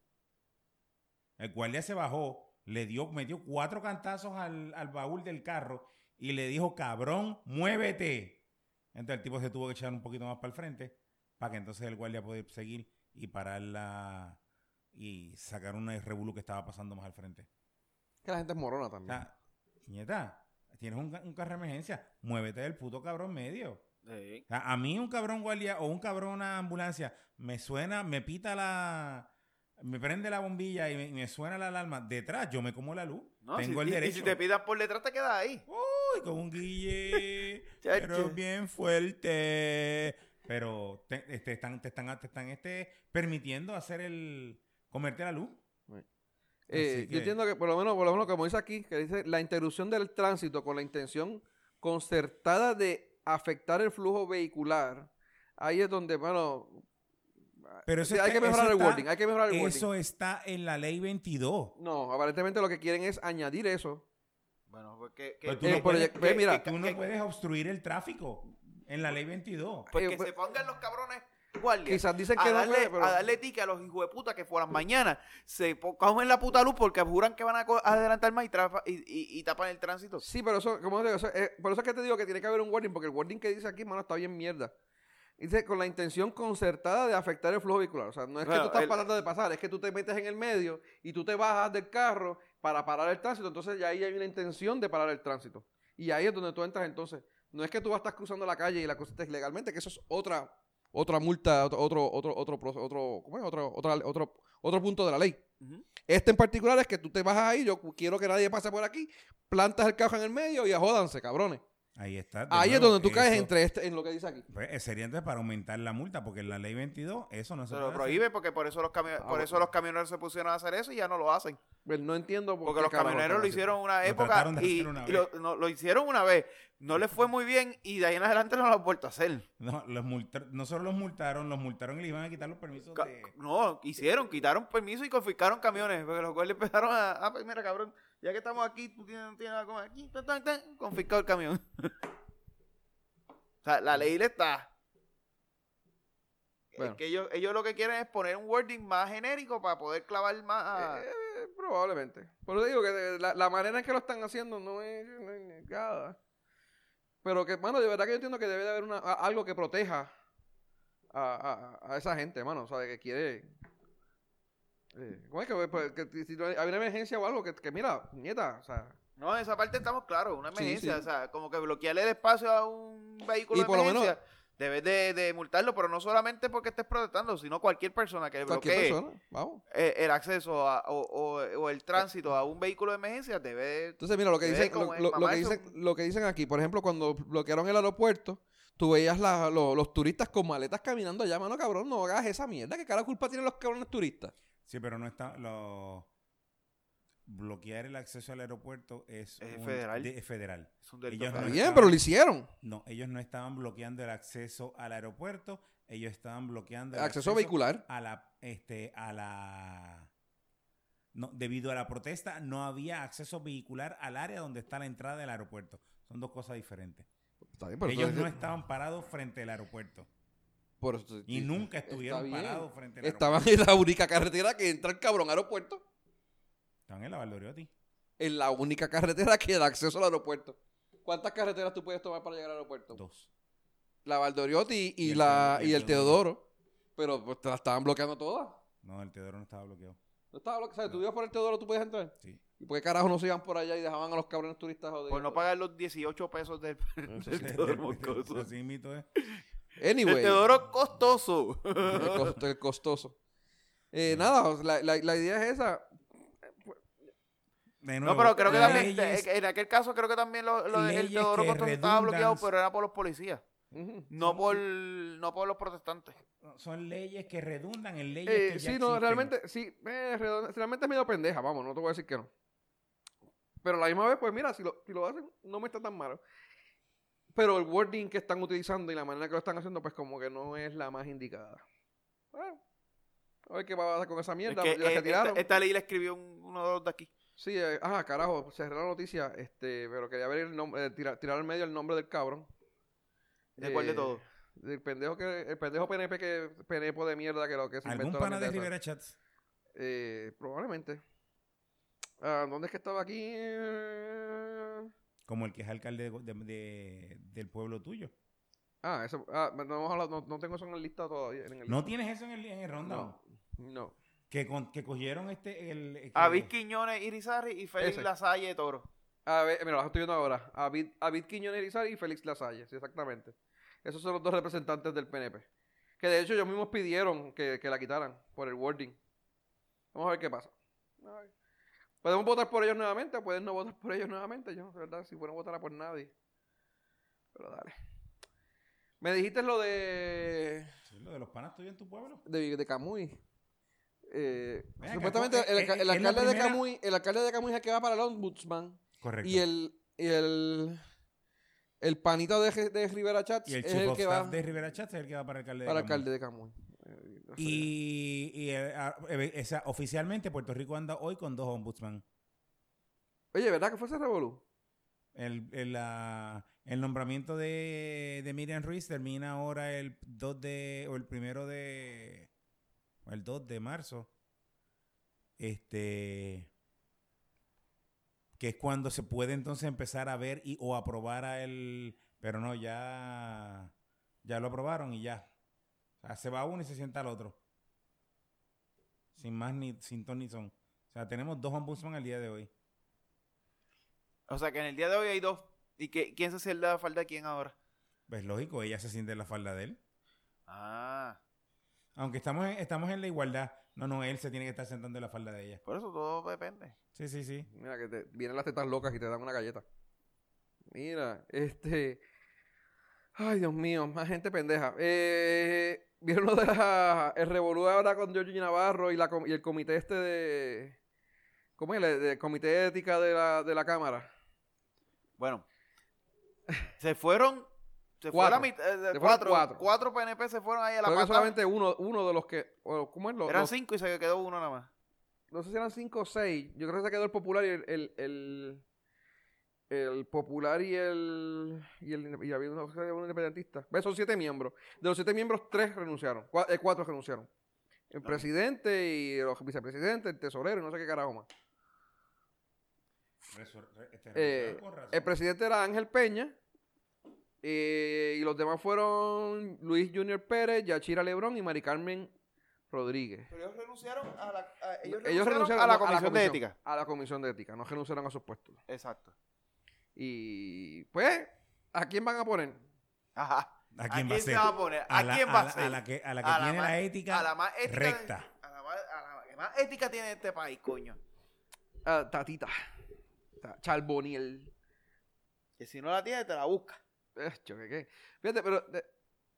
El guardia se bajó, le dio, metió cuatro cantazos al, al baúl del carro y le dijo, cabrón, muévete. Entonces el tipo se tuvo que echar un poquito más para el frente para que entonces el guardia pudiera seguir y parar la y sacar una revolú que estaba pasando más al frente. Que la gente es morona O también. sea, nieta, tienes un, un carro de emergencia, muévete del puto cabrón medio. O sea, a mí un cabrón guardia o un cabrón una ambulancia me suena, me pita la, me prende la bombilla y me, y me suena la alarma detrás, yo me como la luz. No, Tengo si- el derecho. Y si te pidan por detrás, te quedas ahí. Uy, con un guille, pero bien fuerte. Pero te, este, están, te están, te están este, permitiendo hacer el comerte la luz. Eh, Yo que- entiendo que, por lo menos, por lo menos, como dice aquí, que dice la interrupción del tránsito con la intención concertada de afectar el flujo vehicular. Ahí es donde, bueno, Pero eso sí, hay que mejorar eso el está- wording, hay que mejorar el wording. Eso está en la ley 22. No, aparentemente lo que quieren es añadir eso. Bueno, pues que, tú Eh, no por puedes, ej- ve, mira, tú no que- puedes obstruir el tráfico en la ley 22. pues eh, que pues- se pongan los cabrones guardias. Quizás dicen a que no darle, puede, pero- a darle tique a los hijos de puta que fueran mañana. Se cogen la puta luz porque juran que van a adelantar más y, trafa- y, y- y tapan el tránsito. Sí, pero eso, como te digo, eso, eh, por eso es que te digo que tiene que haber un wording, porque el wording que dice aquí, mano, está bien mierda. Dice con la intención concertada de afectar el flujo vehicular. O sea, no es que tú estás el- parando de pasar, es que tú te metes en el medio y tú te bajas del carro para parar el tránsito. Entonces ya ahí hay una intención de parar el tránsito. Y ahí es donde tú entras entonces. No es que tú vas a estar cruzando la calle y la cosa estés legalmente, que eso es otra otra multa, otro otro otro otro otro ¿cómo es? Otro, otra- otro otro punto de la ley. Este en particular es que tú te bajas ahí, yo quiero que nadie pase por aquí, plantas el carro en el medio y ajódanse, cabrones. Ahí está. de Ahí es donde tú caes eso, entre este, en lo que dice aquí. pues, eh, sería entonces para aumentar la multa, porque en la ley 22 eso no se Se puede lo hacer. prohíbe porque por eso los camio- Ah, por bueno. eso los camioneros se pusieron a hacer eso y ya no lo hacen. Pues no entiendo por Porque qué los camioneros lo hicieron una época y, hacer una y lo, no- lo hicieron una vez. No les fue muy bien y de ahí en adelante no lo han vuelto a hacer. No, los no solo los multaron, los multaron y le iban a quitar los permisos Ca- de... No, hicieron, quitaron permiso y confiscaron camiones. Porque los cuales empezaron a. Ah, pues mira, cabrón, ya que estamos aquí, tú tienes, tienes algo aquí, tan, tan, tan, confiscado el camión. o sea, la ley le está. Es que ellos, ellos lo que quieren es poner un wording más genérico para poder clavar más a. Eh, probablemente. Por eso digo que de- la, la manera en que lo están haciendo no es, no es negada. Pero que, mano, de verdad que yo entiendo que debe de haber una, algo que proteja a, a- a esa gente, mano. O sea, de que quiere. Eh, ¿Cómo es que, pues, que si hay una emergencia o algo que, que mira, nieta, o sea, No, en esa parte estamos claros, una emergencia. sí. O sea, como que bloquearle el espacio a un vehículo Y de por lo emergencia. menos- Debes de, de multarlo, pero no solamente porque estés protestando, sino cualquier persona que Cualquier bloquee persona, vamos. eh, el acceso a- o, o- o el tránsito a un vehículo de emergencia debe... Entonces, mira, lo que dicen, lo, lo- lo que dicen, lo que dicen aquí, por ejemplo, cuando bloquearon el aeropuerto, tú veías la- lo- los turistas con maletas caminando allá, mano, cabrón, no hagas esa mierda. ¿Qué cara culpa tienen los cabrones turistas? Sí, pero no está. Lo... Bloquear el acceso al aeropuerto es, Es un- federal. de- es federal. Es un delito Ellos no federal. bien, estaban- pero lo hicieron. No, ellos no estaban bloqueando el acceso al aeropuerto, ellos estaban bloqueando el Acceso vehicular. a la este a la no, debido a la protesta no había acceso vehicular al área donde está la entrada del aeropuerto. Son dos cosas diferentes. Está bien, pero ellos no estaban parados frente al aeropuerto por eso- y nunca estuvieron parados frente al Estaban aeropuerto. en la única carretera que entra al cabrón aeropuerto. Estaban en la Valdoriotti. En la única carretera que da acceso al aeropuerto. ¿Cuántas carreteras tú puedes tomar para llegar al aeropuerto? Dos. La Valdoriotti y, Y el la, Teodoro- y el Teodoro. Pero pues, te la estaban bloqueando todas. No, el Teodoro no estaba bloqueado. No estaba bloqueado. ¿Tú ibas por el Teodoro, tú puedes entrar? Sí. ¿Y por qué carajo no se iban por allá y dejaban a los cabrones turistas jodidos? Por no pagar los 18 pesos del, del Teodoro Moscoso. Así mito es. Anyway. El Teodoro costoso. el, costo- el costoso. Eh, nada, la, la- la idea es esa. De No, nuevo, pero creo que también, leyes- en aquel caso creo que también lo, lo del Teodoro Costoso estaba bloqueado, pero era por los policías, no por, no por los protestantes. son leyes que redundan en leyes Eh, que ya sí, no, existen. realmente, sí, eh, redonda- realmente es medio pendeja, vamos, no te voy a decir que no. Pero a la misma vez, pues mira, si lo, si lo hacen, no me está tan malo. Pero el wording que están utilizando y la manera que lo están haciendo, pues como que no es la más indicada. Bueno, a ver qué va a pasar con esa Es mierda. que, eh, que tiraron. esta, esta ley la escribió un- uno de los de aquí. Sí, eh, ah, carajo, cerré la noticia, este, pero quería ver el nombre, eh, tirar, tirar al medio el nombre del cabrón. ¿De cuál de Eh, todos? El pendejo que, el pendejo PNP que, PNP de mierda que lo que se ¿Algún inventó pana de esa. Rivera Chats? Eh, probablemente. Ah, ¿Dónde es que estaba aquí? Como el que es alcalde de- de- de- del pueblo tuyo. Ah, eso, ah, no, no, no tengo eso en el lista todavía. En el ¿No tienes eso en el, en el rundown? No, no. Que, con- que cogieron este... El, que- David Quiñones Irizarry y Félix Ese. Lasalle Toro. A ver, mira, lo estoy viendo ahora. David, David Quiñones Irizarry y Félix Lasalle, sí, exactamente. Esos son los dos representantes del PNP. Que de hecho ellos mismos pidieron que, que la quitaran por el wording. Vamos a ver qué pasa. A ver. Podemos votar por ellos nuevamente, pueden no votar por ellos nuevamente. Yo, de verdad, si pueden votar por nadie. Pero dale. Me dijiste lo de, Sí, lo de los panas tuyos en tu pueblo. de, de Camuy. Eh, supuestamente ¿cómo- el, eh, eh, el alcalde de Camuy, el alcalde de Camuy es el que va para el ombudsman. Correcto. Y el, y el, el panita de, de Rivera Chats Y el es chief el que va de Rivera Chats es el que va para alcalde de para Camuy. alcalde de Camuy. Eh, no sé. Y, y, eh, ah, eh, esa- oficialmente Puerto Rico anda hoy con dos ombudsman. Oye, ¿verdad que fue ese revolú? El, el, ah, el nombramiento de, de Miriam Ruiz termina ahora el 2 de, o el primero de, o el 2 de marzo. Este, que es cuando se puede entonces empezar a ver y, o aprobar a él, pero no, ya, ya lo aprobaron y ya. O sea, se va uno y se sienta al otro. Sin más ni, sin ton ni son. O sea, tenemos dos ombudsman al día de hoy. O sea que en el día de hoy hay dos. ¿Y que, quién se hace la falda de quién ahora? Pues lógico, ella se siente en la falda de él. Ah, Aunque estamos en, estamos en la igualdad. No, no, él se tiene que estar sentando en la falda de ella. por eso todo depende. Sí, sí, sí. Mira, que te, vienen las tetas locas y te dan una galleta. Mira, este... Ay, Dios mío, más gente pendeja. Eh, ¿Vieron lo de la... El revolú ahora con Georgie Navarro y, la, y el comité este de... ¿Cómo es? El, el comité de ética de la, de la Cámara. Bueno, se fueron. Se fue Cuatro. la mitad. eh, Se cuatro, cuatro. cuatro PNP se fueron ahí a la Creo que solamente uno, uno de los que... ¿Cómo es? Los, Eran los- cinco y se quedó uno nada más. no sé si eran cinco o seis. Yo creo que se quedó el popular y el, el, el, el popular y el, y el y había uno, un independentista. Ve, Son siete miembros. De los siete miembros, tres renunciaron. Cua- eh, cuatro renunciaron. El presidente y los vicepresidentes, el tesorero y no sé qué carajo más. este, Eh, el presidente era Ángel Peña. eh, y los demás fueron Luis Junior Pérez, Yachira Lebrón y Mari Carmen Rodríguez. Pero ellos renunciaron a la, a- ellos Ellos renunciaron a la comisión de ética. A la comisión de ética, no renunciaron a sus puestos. Exacto. Y pues, ¿a quién van a poner? Ajá. ¿A quién va a se ser? va a poner? ¿A, la, quién va a la- ser? a la que, a la que A tiene más- la ética a la más ética de- recta. a la más, a la que más ética tiene este país, coño. A Tatita. Ta- Charboniel. Que si no la tiene, te la busca. Eh, yo, ¿qué, qué? Fíjate, pero de-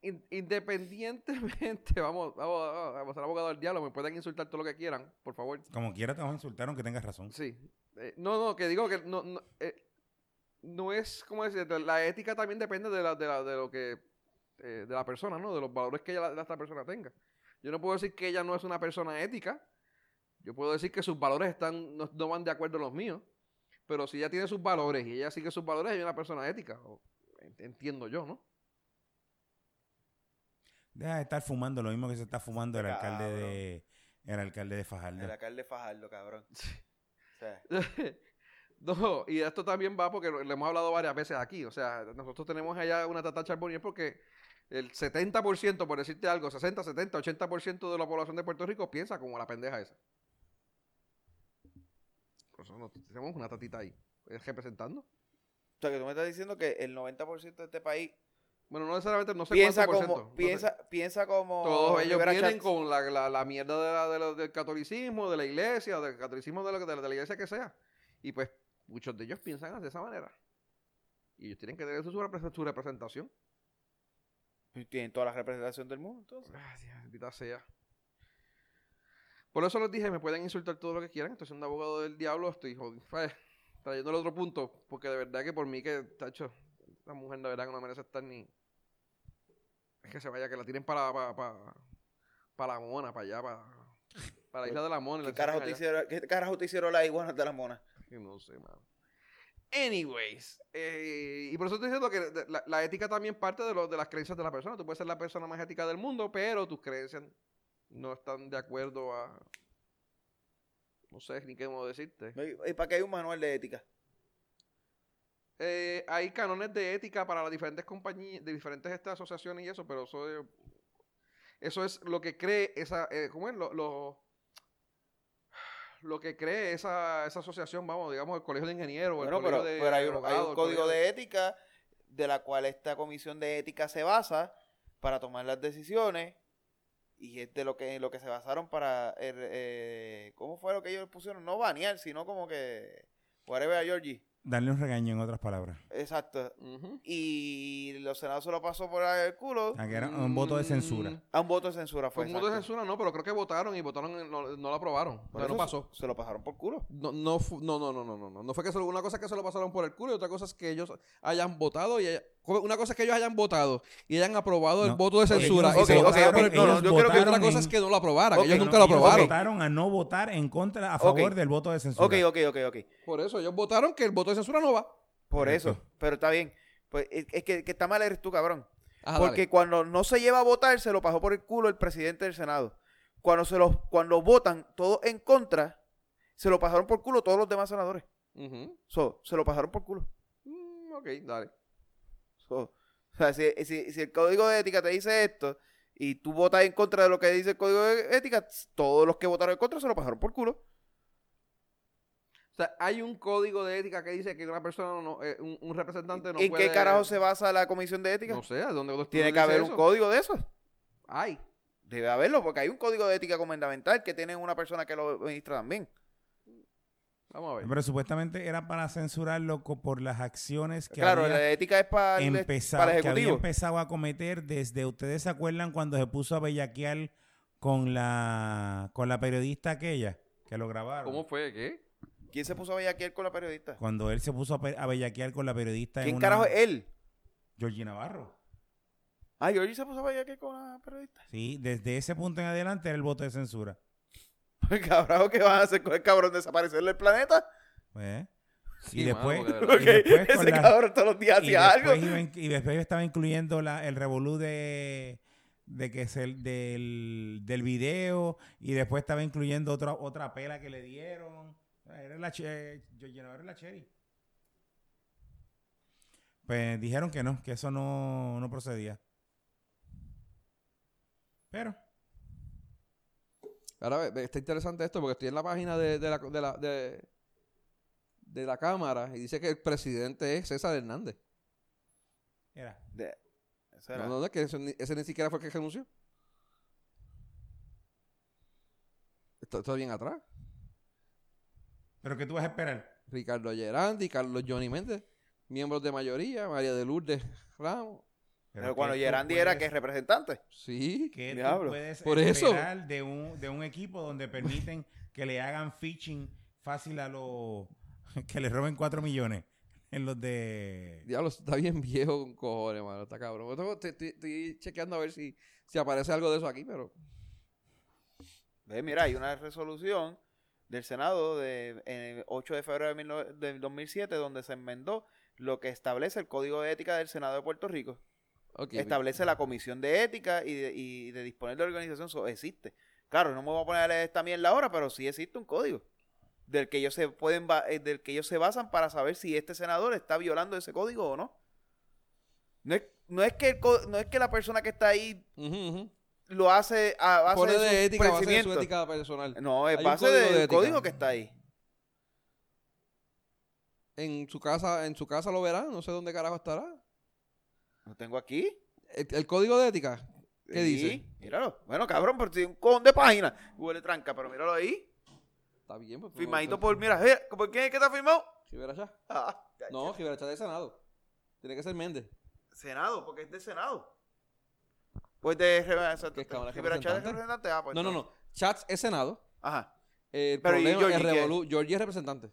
in- independientemente, vamos, vamos, vamos, vamos a ser abogado del diablo, me pueden insultar todo lo que quieran, por favor. Como quiera te vas a insultar aunque tengas razón. Sí. Eh, no, no, que digo que no, no, eh, no es, como decir, la ética también depende de, la, de, la, de lo que, eh, de la persona, ¿no? De los valores que ella, la, esta persona tenga. Yo no puedo decir que ella no es una persona ética. Yo puedo decir que sus valores están, no, no van de acuerdo a los míos. Pero si ella tiene sus valores y ella sigue sus valores, ella es una persona ética. o- entiendo yo, ¿no? Deja de estar fumando lo mismo que se está fumando el Cabrón. alcalde de el alcalde de Fajardo. El alcalde Fajardo, cabrón. O sea, no, y esto también va porque lo, lo hemos hablado varias veces aquí. O sea, nosotros tenemos allá una tata charbonier porque el 70%, por decirte algo, 60, 70, 80% de la población de Puerto Rico piensa como la pendeja esa. Por eso nosotros tenemos una tatita ahí, eh, representando. o sea, que tú me estás diciendo que el 90% de este país Bueno, no necesariamente, no sé piensa cuánto por como, ciento, no sé. piensa, piensa como Todos ellos vienen Chats. con la, la, la mierda de la- de del catolicismo, de la iglesia, del catolicismo de de la- de la iglesia que sea. Y pues muchos de ellos piensan de esa manera. Y ellos tienen que tener su, repre- su representación. Y Tienen toda la representación del mundo, entonces. Dios, maldita sea. Por eso les dije, me pueden insultar todo lo que quieran. Estoy siendo abogado del diablo, estoy jodido. Trayendo el otro punto, porque de verdad que por mí que, tacho, la mujer de verdad que no merece estar ni... Es que se vaya, que la tiren para, para, para, para la mona, para allá, para, para la isla de la mona. ¿Qué carajo, te hicieron, ¿Qué carajo te hicieron las iguanas de la mona? No sé, mano. Anyways, eh, y por eso estoy diciendo que la, la ética también parte de, lo, de las creencias de la persona. Tú puedes ser la persona más ética del mundo, pero tus creencias no están de acuerdo a... No sé ni qué modo decirte. ¿Y para qué hay un manual de ética? Eh, hay canones de ética para las diferentes compañías, de diferentes estas asociaciones y eso, pero eso es, eso es lo que cree esa, eh, ¿cómo es? Lo, lo, lo que cree esa, esa asociación, vamos, digamos, el colegio de ingenieros, el Bueno, colegio pero, de pero hay, un, hay abogados, un el código de ética de la cual esta comisión de ética se basa para tomar las decisiones y es de lo que, lo que se basaron para, el, eh, ¿cómo fue lo que ellos pusieron? No banear, sino como que, whatever a Georgie. Darle un regaño en otras palabras. Exacto. Y los senados se lo pasó por el culo Ah, que era un voto de censura. Mm, a un voto de censura. Fue un voto de censura, no, pero creo que votaron y votaron, y no, no lo aprobaron. O Por sea, no pasó. Se lo pasaron por culo. No, no, no, no, no, no, no, no. Fue que se lo- una cosa es que se lo pasaron por el culo y otra cosa es que ellos hayan votado y haya- una cosa es que ellos hayan votado y hayan aprobado el No. voto de Ellos censura y se ok, lo ok, pasaron ok, por el no, culo. no, yo creo que Y otra cosa en- es que no lo aprobaran. Ellos no, nunca lo Ellos aprobaron. votaron a no votar en contra, a favor del voto de censura. Ok, ok, ok, ok. Por eso ellos votaron que el voto de censura no va. Por eso. Pero está bien. Pues es que, que está mal eres tú, cabrón. Ajá, Porque dale. cuando no se lleva a votar, se lo pasó por el culo el presidente del Senado. Cuando se los, cuando votan todos en contra, se lo pasaron por culo todos los demás senadores. So, se lo pasaron por culo. Mm, ok, dale. So, o sea, si, si- si el código de ética te dice esto y tú votas en contra de lo que dice el código de ética, todos los que votaron en contra se lo pasaron por culo. O sea, hay un código de ética que dice que una persona, no, eh, un, un representante no ¿En puede... qué carajo se basa la comisión de ética? No sé, ¿dónde, dónde Tiene que haber eso? un código de eso. Hay. Debe haberlo, porque hay un código de ética gubernamental que tiene una persona que lo administra también. Vamos a ver. Pero supuestamente era para censurarlo por las acciones que claro, había la ética es para el, empezado, para el que había ejecutivo. empezado a cometer desde, ¿ustedes se acuerdan cuando se puso a bellaquear con la, con la periodista aquella que lo grabaron? ¿Cómo fue? ¿Qué? ¿Quién se puso a bellaquear con la periodista? Cuando él se puso a, a bellaquear con la periodista en ¿Quién una- carajo es él? Georgie Navarro. Ah, Georgie se puso a bellaquear con la periodista. Sí, desde ese punto en adelante era el voto de censura. Cabrón, ¿qué van a hacer con el cabrón? ¿Desaparecerle el planeta? Pues, Sí, y después, mano, porque y después ese la- cabrón todos los días y hacía algo. iba y después estaba incluyendo la, el revolú de, de que es el del, del video y después estaba incluyendo otra otra pela que le dieron. Era la che, Georgie Navarro era la cherry. Pues dijeron que no, que eso no, no procedía. Pero Ahora ve- ve, está interesante esto porque estoy en la página de, de la, de, la, de, de la Cámara y dice que el presidente es César Hernández. Mira, De- ese era. No, no, es que ese, ni- ese ni siquiera fue el que renunció. Está, está bien atrás. ¿Pero qué tú vas a esperar? Ricardo Gerandi, Carlos Johnny Méndez, miembros de mayoría, María de Lourdes Ramos. Pero cuando ¿qué tú Gerandi era que es representante. Sí. ¿Qué tú Diablo. puedes Por eso. de un, de un equipo donde permiten que le hagan phishing fácil a los... que le roben 4 millones en los de... Diablo, está bien viejo con cojones, mano. Está cabrón. Estoy chequeando a ver si, si aparece algo de eso aquí, pero. Ve, mira, hay una resolución del Senado de eh, 8 de febrero de, 19 del 2007 donde se enmendó lo que establece el Código de Ética del Senado de Puerto Rico. Establece la Comisión de Ética y de, y de disponer de organización. Existe. Claro, no me voy a poner esta mierda ahora, pero sí existe un código del que ellos se pueden eh, del que ellos se basan para saber si este senador está violando ese código o no. No es, no es que el no es que la persona que está ahí lo hace a base Pone de, su de ética, base de su ética personal. No, es Hay base código del de código que está ahí. En su casa, en su casa lo verán, no sé dónde carajo estará. Lo tengo aquí. El, el código de ética, ¿qué Sí, dice? Míralo. Bueno, cabrón, por si un cojón de página. Huele tranca, pero míralo ahí. Está bien, pues. Firmadito no, por, mira, ¿por quién es que está firmado? Rivera Chá. Ah, No, Rivera Chá de Senado. Tiene que ser Méndez. Senado, porque es de Senado. Pues de ¿Qué es representante. Ah, pues No, no, no. Chats es Senado. Ajá. El Pero, ¿y problema Georgie es qué? Revolú. Georgie es representante.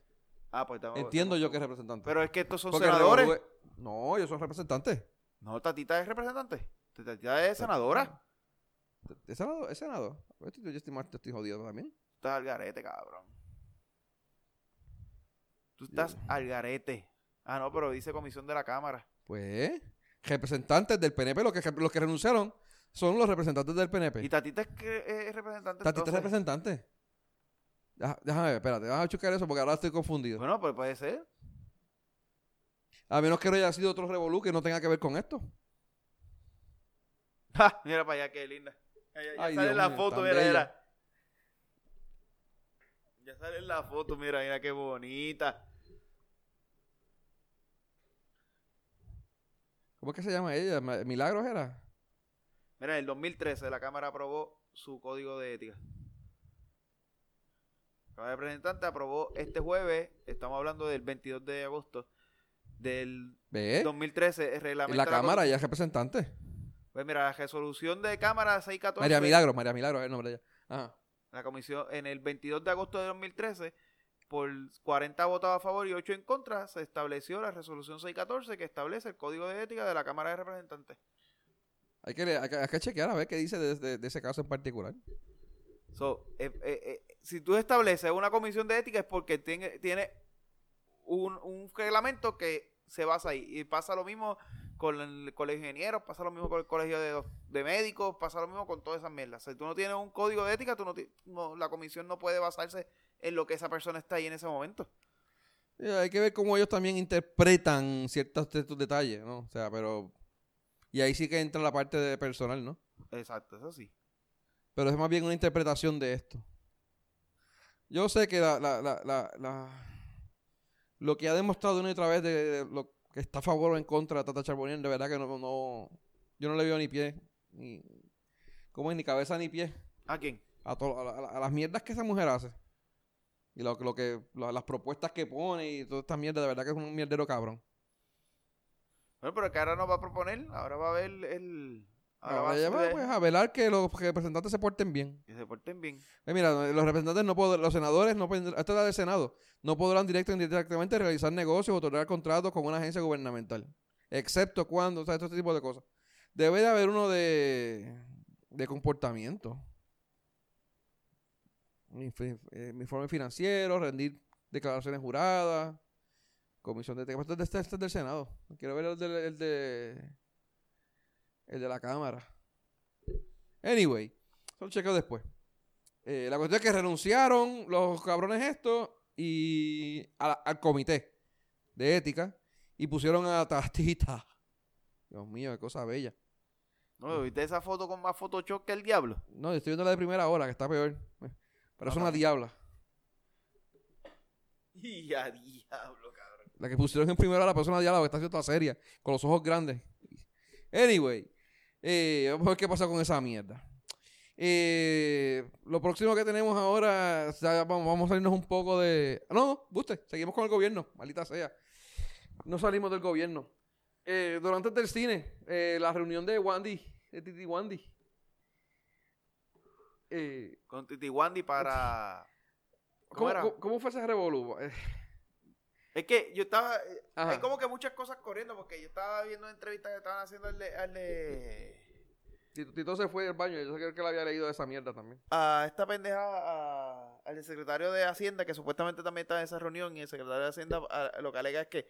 Ah, pues estamos- Entiendo estamos- yo que es representante. Pero es que estos son Porque senadores. Revolú No, ellos son representantes. No, Tatita es representante. Tatita es senadora. ¿Es senado? ¿Es senado? Pues Yo estoy, estoy jodido también. Estás al garete, cabrón. Tú estás al garete. Ah, no, pero dice comisión de la Cámara. Pues, representantes del PNP, los que, los que renunciaron son los representantes del PNP. Y Tatita es, que es representante. Tatita es representante. Déjame ver, espérate, déjame checar eso porque ahora estoy confundido. Bueno, pues puede ser. A menos que no haya sido otro revolú que no tenga que ver con esto. Ja, mira para allá, qué linda. Ya, ya Ay, sale Dios la mío, foto, mira, bella. mira. Ya sale en la foto, mira, mira qué bonita. ¿Cómo es que se llama ella? ¿Milagros era? Mira, en el 2013 la Cámara aprobó su código de ética. La Cámara de Representantes aprobó este jueves, estamos hablando del 22 de agosto del ¿Ve? 2013, el En reglamento. la de Cámara ella es representante. Pues mira, la resolución de Cámara 614. María Milagros, María Milagros es el nombre de ella. Ajá. La comisión, en el 22 de agosto de 2013, por 40 votos a favor y 8 en contra, se estableció la resolución 614 que establece el código de ética de la Cámara de Representantes. Hay que, hay, que, hay que chequear a ver qué dice de, de- de ese caso en particular. So, eh, eh, eh, si tú estableces una comisión de ética es porque tiene, tiene un, un reglamento que se basa ahí. Y pasa lo mismo con el colegio de ingenieros, pasa lo mismo con el colegio de, de médicos, pasa lo mismo con todas esas mierdas. Si tú no tienes un código de ética, tú no, la comisión no puede basarse en lo que esa persona está ahí en ese momento. Hay que ver cómo ellos también interpretan ciertos detalles, ¿no? O sea, pero... Y ahí sí que entra la parte de personal, ¿no? Exacto, eso sí. Pero es más bien una interpretación de esto. Yo sé que la, la, la, la, la- lo que ha demostrado una y otra vez de, de lo que está a favor o en contra de Tata Charbonnier, de verdad que no, no yo no le veo ni pie, ni, ¿cómo es? Ni cabeza ni pie ¿A quién? a, to- a, la- a las mierdas que esa mujer hace. Y lo, lo que, lo- las propuestas que pone y toda esta mierda, de verdad que es un mierdero cabrón. Bueno, pero que ahora no va a proponer, ahora va a ver el... Ahora va, pues, a velar que los representantes se porten bien. que se porten bien. Eh, mira, los representantes no podrán, los senadores no pueden, esta es la del Senado, no podrán directo o indirectamente realizar negocios o otorgar contratos con una agencia gubernamental, excepto cuando, o sea, este tipo de cosas. Debe de haber uno de, de comportamiento. Eh, informe financiero, rendir declaraciones juradas, comisión de... Este- este es del Senado. Quiero ver el de, el de, el de la Cámara. Anyway, lo chequeo después. Eh, la cuestión es que renunciaron los cabrones estos y al comité de ética y pusieron a Tatita. Dios mío, qué cosa bella. ¿No? ¿Viste esa foto con más Photoshop que el diablo? No, estoy viendo la de primera hora, que está peor. Pero es una diabla. Y a diablo, cabrón. La que pusieron en primera la persona diabla que está haciendo toda seria, con los ojos grandes. Anyway, eh, vamos a ver qué pasa con esa mierda. Eh, lo próximo que tenemos ahora, vamos, vamos a salirnos un poco de... No, guste, seguimos con el gobierno, maldita sea. No salimos del gobierno. Eh, durante del cine, eh, la reunión de Wandy, de Titi Wandy. Con Titi Wandy para... ¿Cómo ¿cómo, era? cómo- cómo fue ese revolú? Es que yo estaba. eh, Ajá. Hay como que muchas cosas corriendo porque yo estaba viendo entrevistas que estaban haciendo al de, al de- Tito, Tito se fue del baño, yo creo que él había leído esa mierda también. a esta pendeja, a- al secretario de Hacienda, que supuestamente también estaba en esa reunión, y el secretario de Hacienda a- lo que alega es que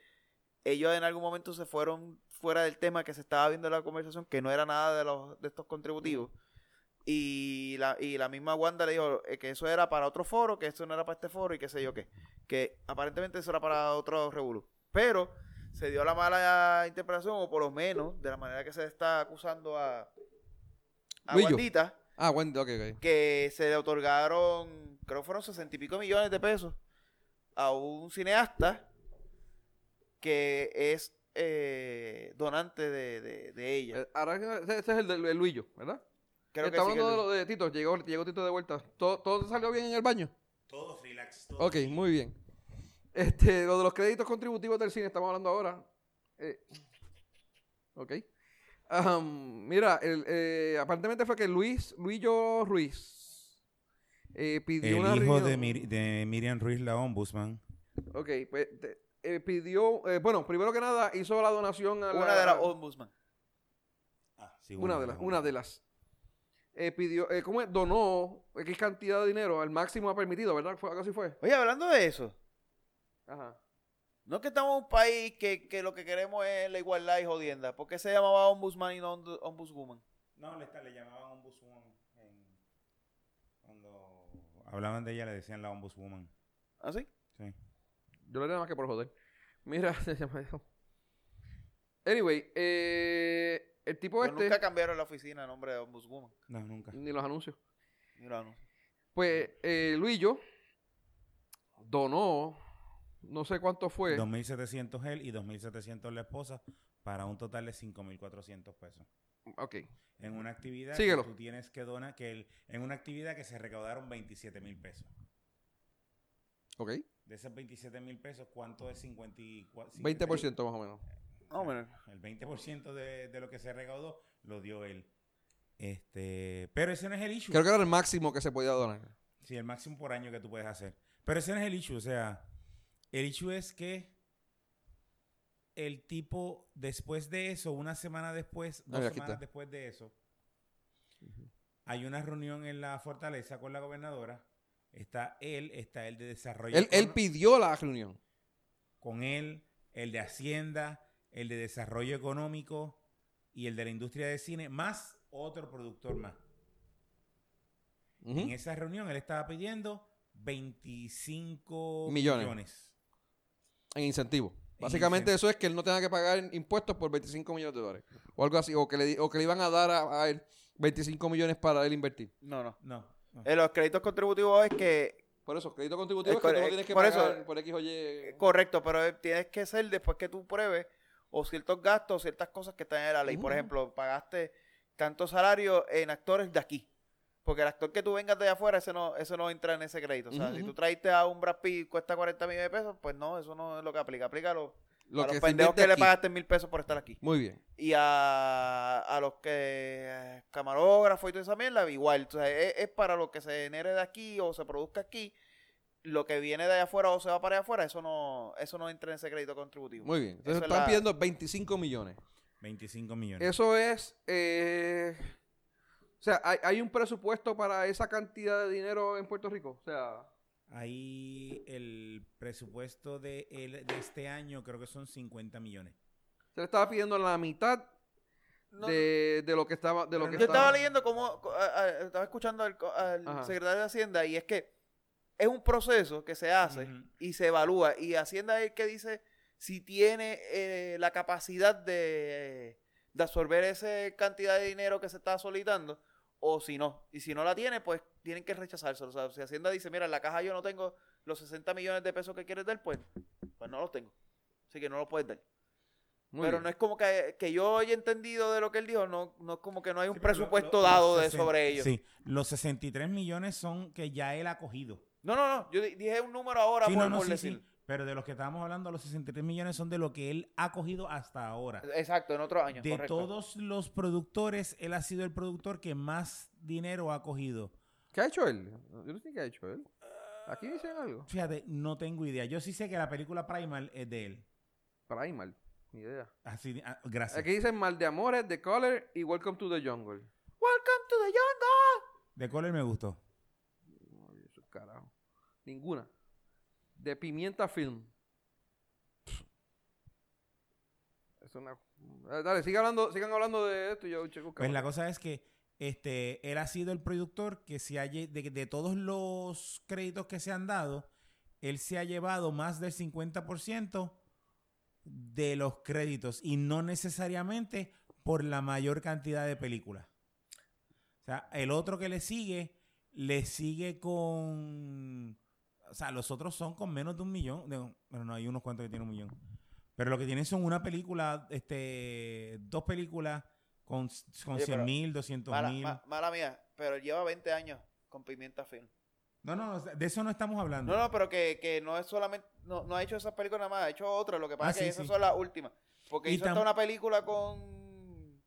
ellos en algún momento se fueron fuera del tema que se estaba viendo en la conversación, que no era nada de los de estos contributivos. Y la, y la misma Wanda le dijo eh, que eso era para otro foro, que eso no era para este foro y qué sé yo qué. Que aparentemente eso era para otro revolú. Pero se dio la mala interpretación, o por lo menos de la manera que se está acusando a, a. Wandita, Ah, Wendy, ok, ok. que se le otorgaron, creo que fueron sesenta y pico millones de pesos a un cineasta que es eh, donante de, de- de ella. Eh, ahora ese es el de Luillo, ¿verdad? Creo que que hablando de lo- de Tito, llegó, llegó Tito de vuelta. ¿Todo, todo salió bien en el baño? Todo relax. Todo Ok, muy bien. Este, lo de los créditos contributivos del cine, estamos hablando ahora. Eh, ok. Mira, el, eh, aparentemente fue que Luis, Luillo Ruiz, eh, pidió El una hijo reunión- de, Mir- de Miriam Ruiz, la ombudsman. Ok, pues te- eh, pidió, eh, bueno, primero que nada hizo la donación a la, Una de las ombudsman. Ah, sí, una de las, una de las. Eh, pidió, eh, ¿cómo es? Donó X cantidad de dinero, al máximo permitido, ¿verdad? Fue, algo así fue. Oye, hablando de eso, Ajá. no es que estamos en un país que, que lo que queremos es la igualdad y jodienda. ¿Por qué se llamaba ombudsman y no ombu- ombudswoman? No, le, le llamaban ombudswoman. en- cuando hablaban de ella le decían la ombudswoman. ¿Ah, sí? Sí. Yo lo haría más que por joder. Mira, se llama eso. Anyway, eh, el tipo Pero este, nunca cambiaron la oficina el nombre de ombudswoman. No, nunca. ni los anuncios. Mira, no. Pues eh, Luillo donó, no sé cuánto fue. 2.700 él y 2.700 la esposa para un total de 5.400 pesos. Ok. En una actividad Síguelo. que tú tienes que donar, que el- en una actividad que se recaudaron 27.000 pesos. Ok. De esos 27.000 pesos, ¿cuánto es 54? 20% más o menos. No, mira. El 20% de, de lo que se recaudó lo dio él. Este, pero ese no es el issue. Creo que era el máximo que se podía donar. Sí, el máximo por año que tú puedes hacer. Pero ese no es el issue. O sea, el issue es que el tipo, después de eso, una semana después, dos Ah, aquí semanas está. después de eso, hay una reunión en la fortaleza con la gobernadora. Está él, está el de desarrollo. Él, él pidió la reunión. con él, el de Hacienda, el de Desarrollo Económico y el de la industria de cine, más otro productor más. En esa reunión él estaba pidiendo 25 Millones. millones. En incentivo. En Básicamente eso es que él no tenga que pagar impuestos por 25 millones de dólares. O algo así. O que le, o que le iban a dar a, a él 25 millones para él invertir. No, no. No. no. En los créditos contributivos es que Por eso, crédito contributivo Es es que tú no eh, tienes que por pagar eso- por X o Y. Eh, Correcto, pero eh, tienes que ser después que tú pruebes o ciertos gastos, ciertas cosas que están en la ley. Por Ujú. ejemplo, pagaste tanto salario en actores de aquí. Porque el actor que tú vengas de afuera, ese no, eso no entra en ese crédito. O sea, si tú traiste a un Brad Pitt cuesta 40 millones de pesos, pues no, eso no es lo que aplica. Aplica a los, Lo a que los pendejos que le pagaste mil pesos por estar aquí. Muy bien. Y a, a los que eh, camarógrafos y toda esa mierda, igual. O sea, es, es para lo que se genere de aquí o se produzca aquí. Lo que viene de allá afuera o se va para allá afuera, eso no, eso no entra en ese crédito contributivo. Muy bien. Entonces Eso es están la- pidiendo 25 millones. 25 millones. Eso es. eh, o sea, hay, hay un presupuesto para esa cantidad de dinero en Puerto Rico. O sea, Ahí el presupuesto de, el- de este año creo que son 50 millones. se le estaba pidiendo la mitad No, de, de lo que estaba. De lo que Yo estaba, estaba leyendo como, co- a- a- estaba escuchando al, al secretario de Hacienda y es que es un proceso que se hace y se evalúa y Hacienda es el que dice si tiene eh, la capacidad de, de absorber esa cantidad de dinero que se está solicitando o si no. Y si no la tiene, pues tienen que rechazárselo. O sea, si Hacienda dice, mira, en la caja yo no tengo los 60 millones de pesos que quieres dar, pues, pues no los tengo. Así que no los puedes dar. Muy Pero bien. no es como que, que yo haya entendido de lo que él dijo, no, no es como que no hay un Sí, pero lo- presupuesto lo- dado de sobre ellos. Sí, los 63 millones son que ya él ha cogido. No, no, no, yo di- dije un número ahora Sí, por, no, no, por sí, decir. sí. Pero de los que estábamos hablando, los 63 millones son de lo que él ha cogido hasta ahora. Exacto, en otros años, De correcto. todos los productores, él ha sido el productor que más dinero ha cogido. ¿Qué ha hecho él? Yo no sé qué ha hecho él. Aquí dicen algo. Fíjate, no tengo idea. Yo sí sé que la película Primal es de él. Primal. Ni idea. Así, ah, gracias. Aquí dicen Mal de Amores, The Color y Welcome to the Jungle. Welcome to the jungle. De Color me gustó. Ninguna. De Pimienta Film. Es una... Eh, Dale, sigan hablando, sigan hablando de esto y yo checo. Pues la cosa es que este, él ha sido el productor que se ha, de, de todos los créditos que se han dado, él se ha llevado más del 50% de los créditos y no necesariamente por la mayor cantidad de películas. O sea, el otro que le sigue, le sigue con... O sea, los otros son con menos de un millón. de- bueno, no, hay unos cuantos que tienen un millón. Pero lo que tienen son una película, este, dos películas con, con Oye, 100 pero mil, 200 Mala, mil. ma- mala mía, pero lleva 20 años con Pimienta Film. No, no, de eso no estamos hablando. No, no, pero que, que no es solamente, no, no ha hecho esas películas nada más, ha hecho otras, lo que pasa Ah, es que sí, esas sí. son las últimas. Porque Y hizo hasta una película con,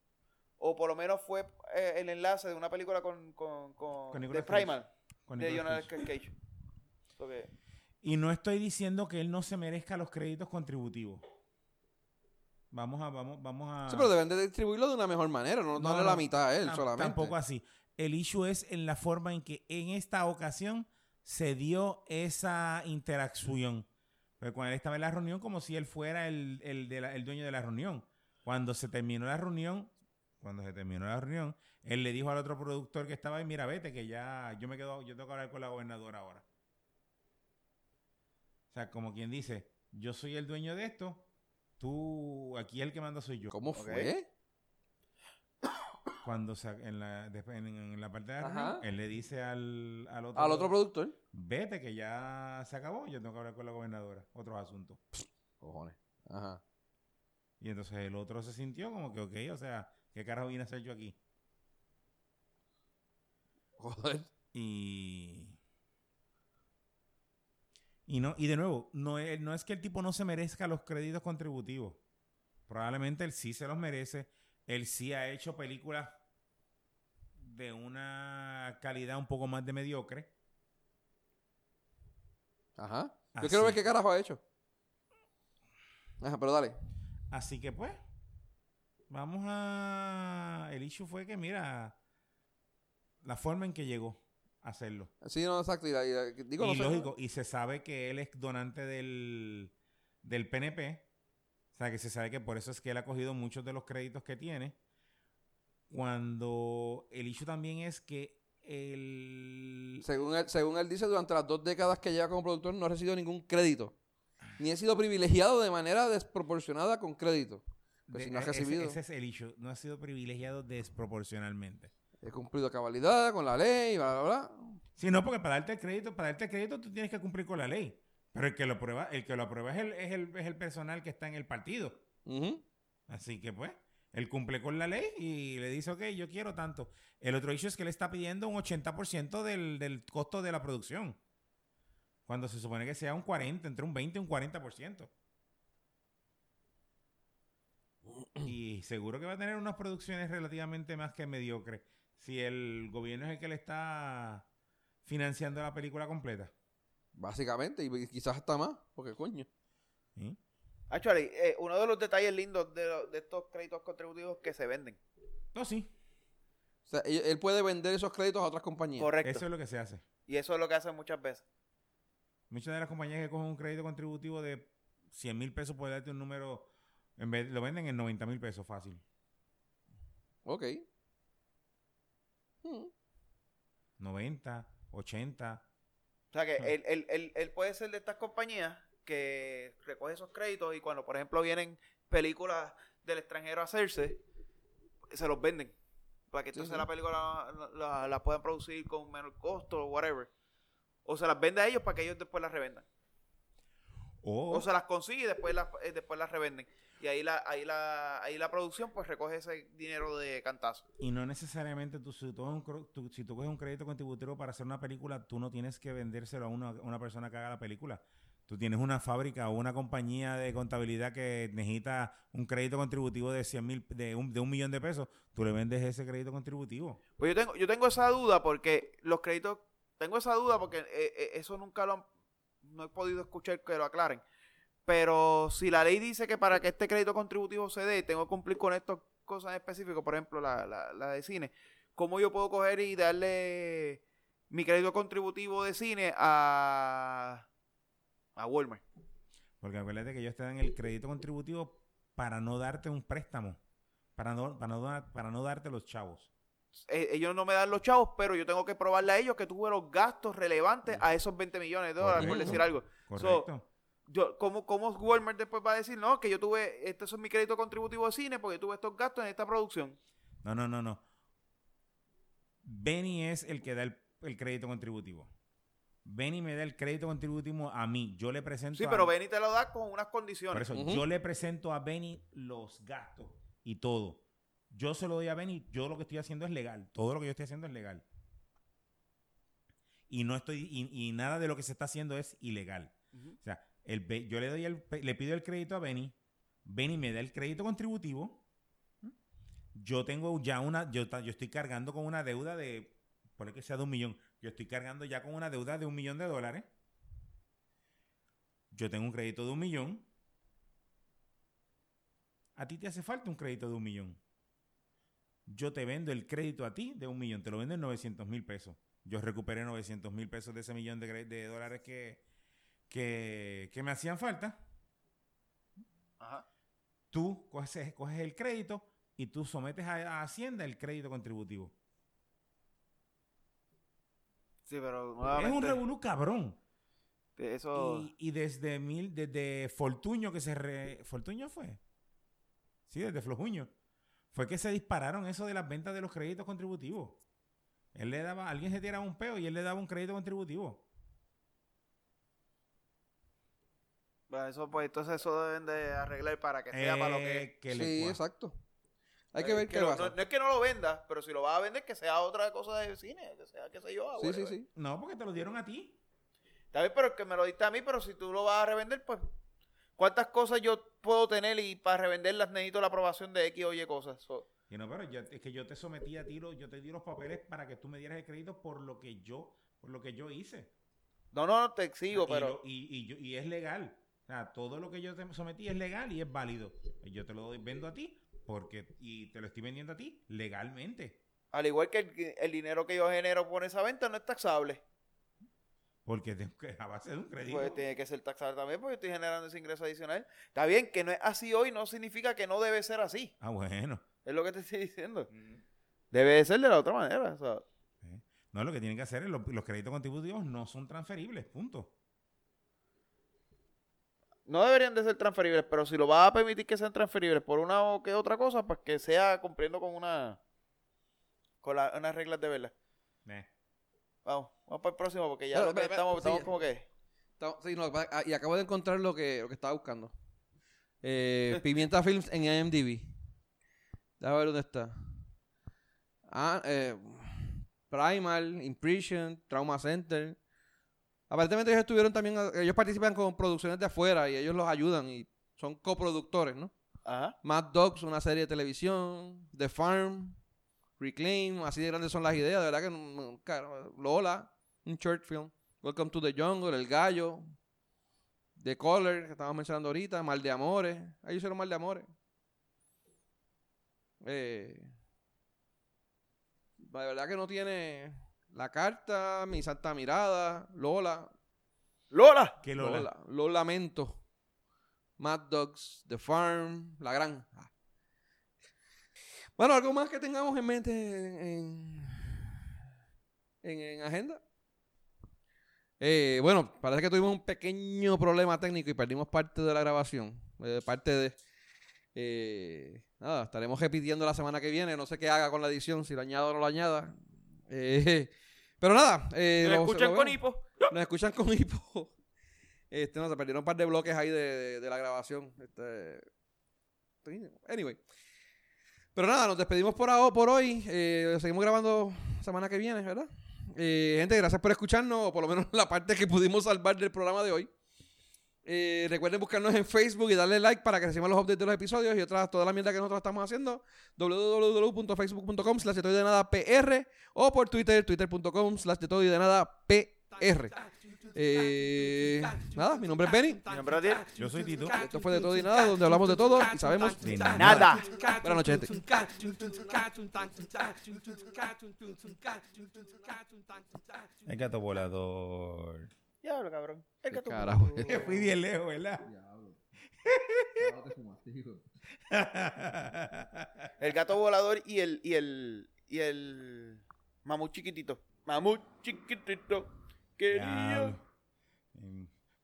o por lo menos fue eh, el enlace de una película con, con, con, Con. Primal, con de Jonathan Cage. Cage. So que- Y no estoy diciendo que él no se merezca los créditos contributivos. Vamos a, vamos, vamos a. Sí, pero deben de distribuirlo de una mejor manera, no, No, darle no, la mitad a él solamente. Tampoco así. El issue es en la forma en que en esta ocasión se dio esa interacción. Porque cuando él estaba en la reunión, como si él fuera el, el de la- el dueño de la reunión. Cuando se terminó la reunión, cuando se terminó la reunión, él le dijo al otro productor que estaba ahí, mira, vete, que ya yo me quedo, yo tengo que hablar con la gobernadora ahora. O sea, como quien dice, yo soy el dueño de esto, tú, aquí el que manda soy yo. ¿Cómo fue? Cuando en, la, en, en la parte de reunión, él le dice al, al otro, Al otro productor. vete que ya se acabó, yo tengo que hablar con la gobernadora, otros asuntos. Cojones. Ajá. Y entonces el otro se sintió como que, ok, o sea, ¿qué carajo vine a hacer yo aquí? Joder. Y... Y, no, y de nuevo, no es, no es que el tipo no se merezca los créditos contributivos. Probablemente él sí se los merece. Él sí ha hecho películas de una calidad un poco más de mediocre. Ajá. Yo Así. quiero ver qué carajo ha hecho. Ajá, pero dale. Así que pues, vamos a... El issue fue que, mira, la forma en que llegó hacerlo. Sí, no, exacto. Y, la- y la- digo, y no sé. lógico, y se sabe que él es donante del, del PNP. O sea, que se sabe que por eso es que él ha cogido muchos de los créditos que tiene. Cuando el issue también es que el... Según él, según él dice, durante las dos décadas que lleva como productor no ha recibido ningún crédito. Ni ha sido privilegiado de manera desproporcionada con crédito. Pues de- si no ha ese- es el issue. No ha sido privilegiado desproporcionalmente. He cumplido a cabalidad con la ley, bla, bla, bla. Sí, no, porque para darte el crédito, para darte el crédito tú tienes que cumplir con la ley. Pero el que lo prueba, el que lo aprueba es el, es el, es el personal que está en el partido. Ujú. Así que pues, él cumple con la ley y le dice, ok, yo quiero tanto. El otro issue es que él está pidiendo un 80% del, del costo de la producción. Cuando se supone que sea un 40, entre un 20 y un 40%. Y seguro que va a tener unas producciones relativamente más que mediocres. Si el gobierno es el que le está financiando la película completa. Básicamente, y quizás hasta más, porque coño. ¿Sí? Actually, eh, uno de los detalles lindos de, lo- de estos créditos contributivos que se venden. No, sí. O sea, él, él puede vender esos créditos a otras compañías. Correcto. Eso es lo que se hace. Y eso es lo que hacen muchas veces. Muchas de las compañías que cogen un crédito contributivo de 100 mil pesos por darte un número, en vez, lo venden en 90 mil pesos fácil. Ok. Mm. 90, 80. O sea que él, él- él- él puede ser de estas compañías que recoge esos créditos y cuando, por ejemplo, vienen películas del extranjero a hacerse, se los venden para que entonces sí. la película la, la- la puedan producir con menor costo o whatever. O se las vende a ellos para que ellos después las revendan. O, O se las consigue y después las, eh, después las revenden. Y ahí la, ahí la, ahí la producción pues recoge ese dinero de cantazo. y no necesariamente tú, si, tú, coges un cro- tú- si tú coges un crédito contributivo para hacer una película, tú no tienes que vendérselo a una, a una persona que haga la película. Tú tienes una fábrica o una compañía de contabilidad que necesita un crédito contributivo de 100 mil, de un, de un millón de pesos. Tú le vendes ese crédito contributivo. Pues yo tengo, yo tengo esa duda porque los créditos, tengo esa duda porque eh, eh, eso nunca lo han, no he podido escuchar que lo aclaren. Pero si la ley dice que para que este crédito contributivo se dé, tengo que cumplir con estas cosas en específico, por ejemplo, la, la, la de cine, ¿cómo yo puedo coger y darle mi crédito contributivo de cine a, a Walmart? Porque acuérdate que ellos te dan el crédito contributivo para no darte un préstamo. Para no, para no, para no darte los chavos. Eh, ellos no me dan los chavos, pero yo tengo que probarle a ellos que tuve los gastos relevantes a esos 20 millones de dólares, por decir algo. Correcto. Yo, ¿cómo, ¿cómo Walmart después va a decir, no, que yo tuve, este es mi crédito contributivo de cine porque tuve estos gastos en esta producción? No, no, no, no. Benny es el que da el, el crédito contributivo. Benny me da el crédito contributivo a mí. Yo le presento Sí, a- pero Benny te lo da con unas Por condiciones. eso, Ujú. yo le presento a Benny los gastos y todo. Yo se lo doy a Benny, yo lo que estoy haciendo es legal. Todo lo que yo estoy haciendo es legal. Y no estoy, y, y nada de lo que se está haciendo es ilegal. O sea, yo le doy el, le pido el crédito a Benny, Benny me da el crédito contributivo. Yo tengo ya una, yo, yo estoy cargando con una deuda de, por que sea de un millón, yo estoy cargando ya con una deuda de un millón de dólares. Yo tengo un crédito de un millón. A ti te hace falta un crédito de un millón. Yo te vendo el crédito a ti de un millón, te lo vendo en 900 mil pesos. Yo recuperé 900 mil pesos de ese millón de dólares que, que, que me hacían falta. Ajá. Tú coges, coges el crédito y tú sometes a, a Hacienda el crédito contributivo. Sí, pero Es un revolú cabrón. eso... Y, y desde mil, desde Fortuño que se re, ¿Fortuño fue? Sí, desde Flojuño. Fue que se dispararon eso de las ventas de los créditos contributivos. Él le daba, alguien se tiraba un peo y él le daba un crédito contributivo. Bueno, eso, pues, entonces eso deben de arreglar para que sea para lo que... Eh, que le Sí, exacto. Hay que Eh, ver qué no, pasa. no, no es que no lo venda, pero si lo vas a vender, que sea otra cosa de cine, que sea, qué sé yo. Sí, sí, whatever. sí. No, porque te lo dieron a ti. Está bien, pero que me lo diste a mí, pero si tú lo vas a revender, pues... ¿Cuántas cosas yo puedo tener y para revenderlas necesito la aprobación de X o Y cosas? So, Y no, pero yo- es que yo te sometí a ti, lo- yo te di los papeles para que tú me dieras el crédito por lo que yo, por lo que yo hice. no, no, no, te sigo, y, pero... lo- y, y yo- y es legal. O sea, todo lo que yo te sometí es legal y es válido. Yo te lo doy- vendo a ti porque y te lo estoy vendiendo a ti legalmente. Al igual que el, el dinero que yo genero por esa venta no es taxable. Porque a base de un crédito. Pues tiene que ser taxable también porque estoy generando ese ingreso adicional. Está bien, que no es así hoy no significa que no debe ser así. Ah, bueno. Es lo que te estoy diciendo. Debe de ser de la otra manera. o sea, No, lo que tienen que hacer es los, los créditos contributivos no son transferibles, punto. No deberían de ser transferibles, pero si lo vas a permitir que sean transferibles por una o que otra cosa, pues que sea cumpliendo con una con la- unas reglas de verdad. Eh. Vamos, vamos para el próximo porque ya lo que estamos, estamos sí. como que... Sí, no, ah, y acabo de encontrar lo que, lo que estaba buscando. Eh, Pimienta Films en IMDb. Déjame ver dónde está. Ah, eh, Primal, Impression, Trauma Center. Aparentemente ellos estuvieron también, ellos participan con producciones de afuera y ellos los ayudan y son coproductores, ¿no? Ajá. Mad Dogs, una serie de televisión, The Farm, Reclaim, así de grandes son las ideas, de verdad que claro, Lola, un short film, Welcome to the Jungle, El Gallo, The Color, que estábamos mencionando ahorita, Mal de Amores, ahí hicieron Mal de Amores. Eh, de verdad que no tiene La Carta, Mi Santa Mirada, Lola, Lola. ¿Qué Lola? Lola, Lo Lamento. Mad Dogs, The Farm, La Granja. Bueno, algo más que tengamos en mente en, en, en agenda. Eh, bueno, parece que tuvimos un pequeño problema técnico y perdimos parte de la grabación. eh, parte de. Eh, nada, estaremos repitiendo la semana que viene. No sé qué haga con la edición, si lo añado o no lo añada. Eh, pero nada. Eh, ¿Me lo- escuchan lo con hipo? Nos escuchan con hipo. Este, no, se perdieron un par de bloques ahí de, de- de la grabación. Este, anyway. Pero nada, nos despedimos por, ahora, por hoy. Eh, seguimos grabando semana que viene, ¿verdad? Eh, gente, gracias por escucharnos, o por lo menos la parte que pudimos salvar del programa de hoy. Eh, recuerden buscarnos en Facebook y darle like para que reciban los updates de los episodios y otras, toda la mierda que nosotros estamos haciendo. www.facebook.com slash de todo y de nada PR o por Twitter, twitter.com slash de todo y de nada PR. Eh, nada, mi nombre es Benny. Mi nombre es Adiel. Yo soy Tito. Esto fue de todo y nada, donde hablamos de todo y sabemos De Nada. Buenas noches, gente. El gato volador. Diablo, cabrón. El ¿Qué gato carajo? volador. Fui bien lejos, ¿verdad? El gato volador y el, y el, y el mamut chiquitito. Mamut chiquitito. Quería.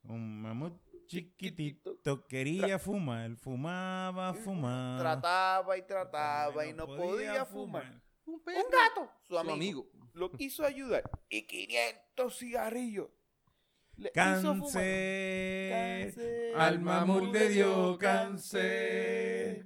Un mamut chiquitito quería fumar, fumaba, fumaba. Trataba y trataba y no podía fumar. Un gato, su Su amigo, amigo. lo quiso ayudar. Y 500 cigarrillos. Le. Cáncer. Cáncer. Al mamut le dio cáncer.